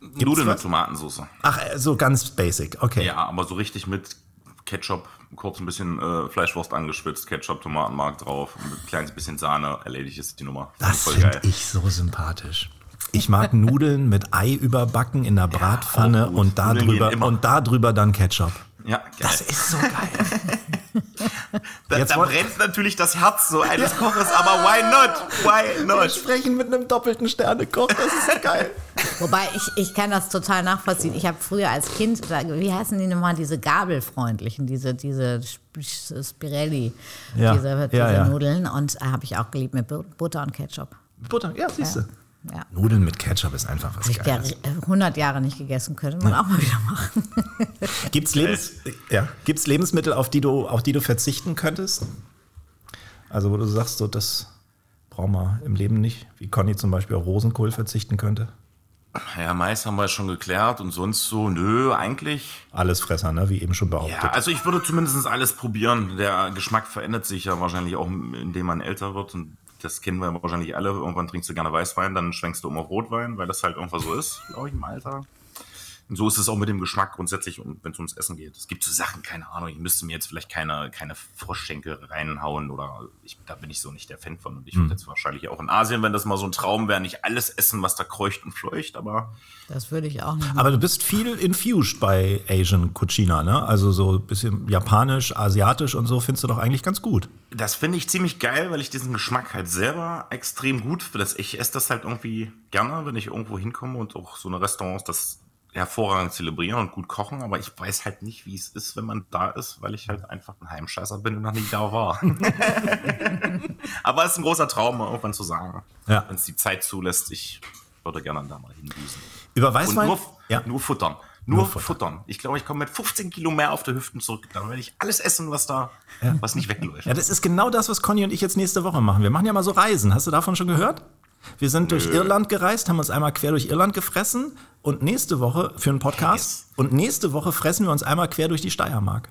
Nudeln mit was? Tomatensauce. Ach, äh, so ganz basic, okay. Ja, aber so richtig mit Ketchup, kurz ein bisschen äh, Fleischwurst angeschwitzt, Ketchup, Tomatenmark drauf, ein kleines bisschen Sahne, erledigt ist die Nummer. Das finde ich so sympathisch. Ich mag Nudeln mit Ei überbacken in der Bratpfanne gut. und da Nudeln drüber gehen immer. und da drüber dann Ketchup. Ja, geil. Das ist so geil. da, Jetzt da brennt natürlich das Herz so eines Koches, aber why not? Why Wir not? sprechen mit einem doppelten Sternekoch, das ist geil. Wobei ich, ich kann das total nachvollziehen. Ich habe früher als Kind, wie heißen die nochmal, diese gabelfreundlichen, diese, diese Sp- Spirelli, Ja, diese, ja, diese ja. Nudeln. Und habe ich auch geliebt mit Bu- Butter und Ketchup. Butter, ja, siehst du. Ja. Nudeln mit Ketchup ist einfach was ich Geiles. ja 100 Jahre nicht gegessen, könnte man auch mal wieder machen. (laughs) Gibt's, Lebens ja, gibt's Lebensmittel, auf die, du, auf die du verzichten könntest? Also wo du sagst, so, das brauchen wir im Leben nicht. Wie Conny zum Beispiel auf Rosenkohl verzichten könnte. Ja, Mais haben wir schon geklärt und sonst so, nö, eigentlich. Allesfresser, ne? wie eben schon behauptet. Ja, also ich würde zumindest alles probieren. Der Geschmack verändert sich ja wahrscheinlich auch, indem man älter wird. Und das kennen wir wahrscheinlich alle. Irgendwann trinkst du gerne Weißwein, dann schwenkst du um auf Rotwein, weil das halt irgendwann so ist, glaube ich, im Alter. Und so ist es auch mit dem Geschmack grundsätzlich, wenn es ums Essen geht. Es gibt so Sachen, keine Ahnung, ich müsste mir jetzt vielleicht keine, keine Froschschenkel reinhauen oder ich, da bin ich so nicht der Fan von. Und ich würde jetzt wahrscheinlich auch in Asien, wenn das mal so ein Traum wäre, nicht alles essen, was da kreucht und fleucht, aber Das würde ich auch nicht machen. Aber du bist viel infused bei Asian Cucina, ne? Also so ein bisschen japanisch, asiatisch und so findest du doch eigentlich ganz gut. Das finde ich ziemlich geil, weil ich diesen Geschmack halt selber extrem gut finde. Ich esse das halt irgendwie gerne, wenn ich irgendwo hinkomme und auch so eine Restaurants das hervorragend zelebrieren und gut kochen, aber ich weiß halt nicht, wie es ist, wenn man da ist, weil ich halt einfach ein Heimscheißer bin und noch nie da war. (laughs) aber es ist ein großer Traum, irgendwann zu sagen, Ja. wenn es die Zeit zulässt, ich würde gerne da mal hindüsen. Überweis mal. nur, ja. nur futtern. Nur, Nur futtern. futtern. Ich glaube, ich komme mit 15 Kilo mehr auf der Hüften zurück. Dann werde ich alles essen, was da, was nicht wegläuft. Ja, das ist genau das, was Conny und ich jetzt nächste Woche machen. Wir machen ja mal so Reisen. Hast du davon schon gehört? Wir sind durch Irland gereist, haben uns einmal quer durch Irland gefressen und nächste Woche für einen Podcast und nächste Woche fressen wir uns einmal quer durch die Steiermark.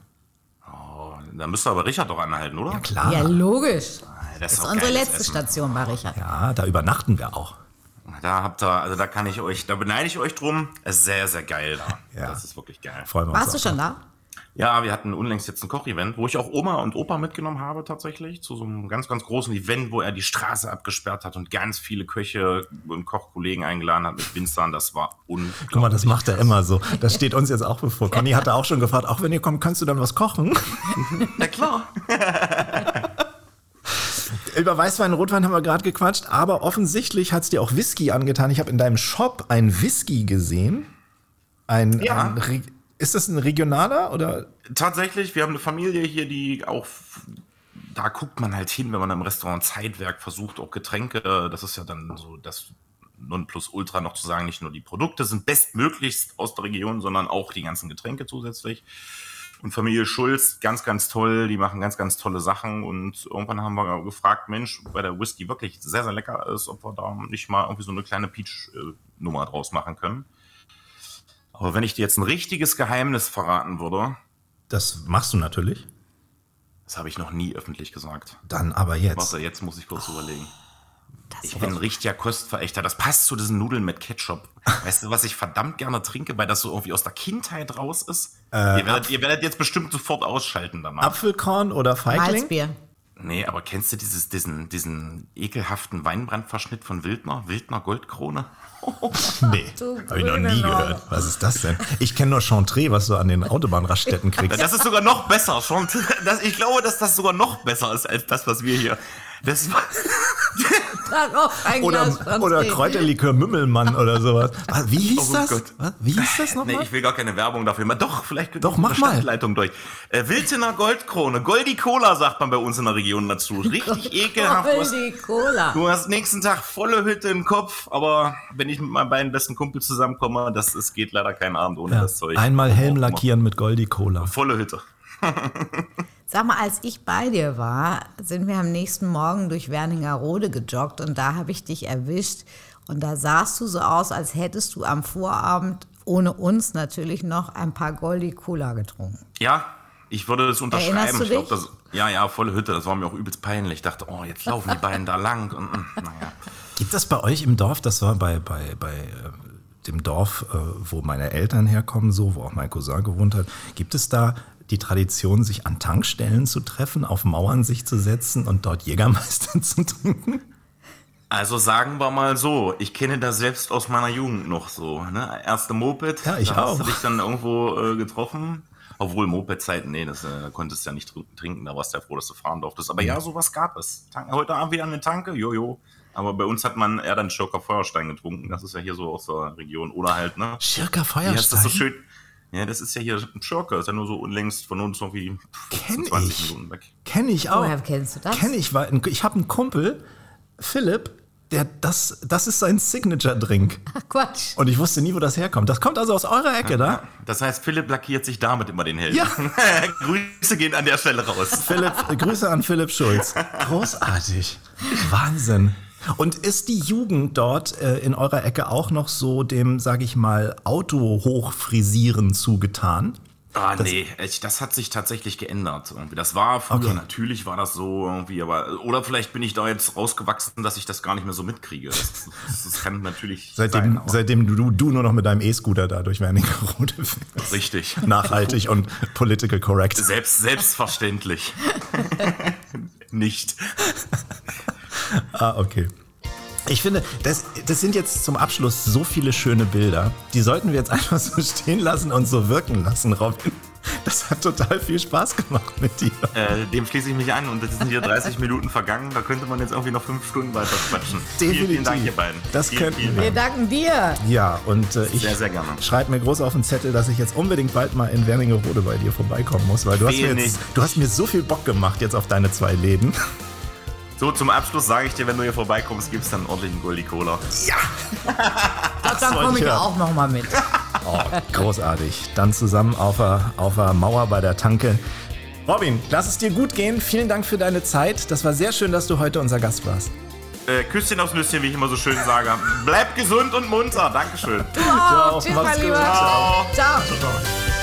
Da müsste aber Richard doch anhalten, oder? Klar. Ja, logisch. Das Das ist unsere letzte Essen. Station bei Richard. Ja, da übernachten wir auch. Da habt ihr, also da kann ich euch, da beneide ich euch drum. Es ist sehr, sehr geil da. Ja. Das ist wirklich geil. Freuen wir uns. Warst du schon da? Ja, wir hatten unlängst jetzt ein Kochevent, wo ich auch Oma und Opa mitgenommen habe tatsächlich, zu so einem ganz, ganz großen Event, wo er die Straße abgesperrt hat und ganz viele Köche und Kochkollegen eingeladen hat mit Winzern. Das war unglaublich. Guck mal, das macht er immer so. Das steht uns jetzt auch bevor. Conny hatte auch schon gefragt, auch wenn ihr kommt, kannst du dann was kochen? (laughs) Na klar. (laughs) Über Weißwein und Rotwein haben wir gerade gequatscht, aber offensichtlich hat es dir auch Whisky angetan. Ich habe in deinem Shop einen Whisky gesehen. Ein, Ja. ein ist das ein regionaler oder? Tatsächlich, wir haben eine Familie hier, die auch, da guckt man halt hin, wenn man im Restaurant Zeitwerk versucht, auch Getränke, das ist ja dann so das Nonplusultra noch zu sagen, nicht nur die Produkte sind bestmöglichst aus der Region, sondern auch die ganzen Getränke zusätzlich. Und Familie Schulz, ganz, ganz toll, die machen ganz, ganz tolle Sachen und irgendwann haben wir gefragt, Mensch, weil der Whisky wirklich sehr, sehr lecker ist, ob wir da nicht mal irgendwie so eine kleine Peach-Nummer draus machen können. Aber wenn ich dir jetzt ein richtiges Geheimnis verraten würde, Das machst du natürlich. das habe ich noch nie öffentlich gesagt. Dann aber jetzt. Warte, jetzt muss ich kurz überlegen. Ich bin ein richtiger Kostverächter. Das passt zu diesen Nudeln mit Ketchup. Weißt du, was ich verdammt gerne trinke, weil das so irgendwie aus der Kindheit raus ist? ihr, werdet, ihr werdet jetzt bestimmt sofort ausschalten danach. Apfelkorn oder Feigling? Malzbier. Nee, aber kennst du dieses, diesen, diesen ekelhaften Weinbrandverschnitt von Wildner? Wildner Goldkrone? (laughs) Nee, habe ich noch nie gehört. Was ist das denn? Ich kenne nur Chantre, was du an den Autobahnraststätten (laughs) kriegst. Das ist sogar noch besser. Schon, das, ich glaube, dass das sogar noch besser ist als das, was wir hier. Das war, (laughs) Oder, oder. Kräuterlikör Mümmelmann oder sowas. Was, Wie hieß Oh das? Gott. Wie hieß das Nee, nochmal? ich will gar keine Werbung dafür machen. Doch, vielleicht Doch, mach eine mal. Stadtleitung durch. Äh, Wiltener Goldkrone. Goldi Cola sagt man bei uns in der Region dazu. (laughs) Richtig ekelhaft. Du hast, Goldi Cola. du hast nächsten Tag volle Hütte im Kopf, aber wenn ich mit meinen beiden besten Kumpels zusammenkomme, das, es geht leider kein Abend ohne Ja. das Zeug. Einmal Helm lackieren mit Goldi Cola. Volle Hütte. (laughs) Sag mal, als ich bei dir war, sind wir am nächsten Morgen durch Werningerode gejoggt und da habe ich dich erwischt und da sahst du so aus, als hättest du am Vorabend ohne uns natürlich noch ein paar Goldi Cola getrunken. Ja, ich würde das unterschreiben. Erinnerst du ich glaub, dich? das, ja, ja, volle Hütte. Das war mir auch übelst peinlich. Ich dachte, oh, jetzt laufen die beiden da lang. Und, mm, naja. Gibt es bei euch im Dorf, das war bei, bei, bei äh, dem Dorf, äh, wo meine Eltern herkommen, so, wo auch mein Cousin gewohnt hat, gibt es da die Tradition, sich an Tankstellen zu treffen, auf Mauern sich zu setzen und dort Jägermeister (laughs) zu trinken? Also sagen wir mal so, ich kenne das selbst aus meiner Jugend noch so. Ne? Erste Moped, Ja, ich da hast auch. du dich dann irgendwo äh, getroffen. Obwohl Moped-Zeiten, nee, das äh, konntest du ja nicht tr- trinken, da warst du ja froh, dass du fahren durftest. Aber ja, sowas gab es. Tank, heute Abend wieder eine Tanke, jojo. Aber bei uns hat man eher dann Schirker Feuerstein getrunken. Das ist ja hier so aus der Region. Oder halt, ne? Schirker Wie heißt das Feuerstein? so schön? Ja, das ist ja hier ein Schirker, ist ja nur so unlängst von uns irgendwie Kenn 20 ich. Minuten weg. Kenn ich auch. Woher kennst du das? Kenn ich, weil ich habe einen Kumpel, Philipp, der das, das ist sein Signature-Drink. Ach Quatsch. Und ich wusste nie, wo das herkommt. Das kommt also aus eurer Ecke, da? Das heißt, Philipp lackiert sich damit immer den Helm. Ja. (laughs) Grüße gehen an der Stelle raus. Philipp, Grüße an Philipp Schulz. Großartig. Wahnsinn. Und ist die Jugend dort äh, in eurer Ecke auch noch so dem, sag ich mal, Auto-Hochfrisieren zugetan? Ah, nee, echt, das hat sich tatsächlich geändert. Irgendwie. Das war früher, Okay. natürlich war das so irgendwie, aber, oder vielleicht bin ich da jetzt rausgewachsen, dass ich das gar nicht mehr so mitkriege. Das, das, das kann natürlich (laughs) Seitdem, sein, seitdem du, du nur noch mit deinem E-Scooter da durch Wernigerode fährst. richtig. (laughs) Nachhaltig und political correct. Selbst, selbstverständlich. (laughs) nicht. (laughs) Ah, okay. Ich finde, das, das sind jetzt zum Abschluss so viele schöne Bilder. Die sollten wir jetzt (laughs) einfach so stehen lassen und so wirken lassen, Robin. Das hat total viel Spaß gemacht mit dir. Äh, dem schließe ich mich an und jetzt sind hier 30 (laughs) Minuten vergangen. Da könnte man jetzt irgendwie noch fünf Stunden weiter quatschen. Vielen, vielen Definitiv. Dank, ihr beiden. Das vielen, könnten vielen wir. Wir danken dir. Ja, und äh, ich Sehr, sehr gerne. schreibe mir groß auf den Zettel, dass ich jetzt unbedingt bald mal in Wernigerode bei dir vorbeikommen muss, weil du hast, mir jetzt, du hast mir so viel Bock gemacht jetzt auf deine zwei Läden. So, zum Abschluss sage ich dir, wenn du hier vorbeikommst, gibst dann ordentlich einen Goldie Cola. (laughs) Ich glaub, dann komme ich hören. auch noch mal mit. Oh, großartig. Dann zusammen auf der, auf der Mauer bei der Tanke. Robin, lass es dir gut gehen. Vielen Dank für deine Zeit. Das war sehr schön, dass du heute unser Gast warst. Äh, Küsschen aufs Nüsschen, wie ich immer so schön sage. Bleib gesund und munter. Dankeschön. Du auch. Tschüss, mach's mein gut. Lieber. Ciao. Ciao. Ciao.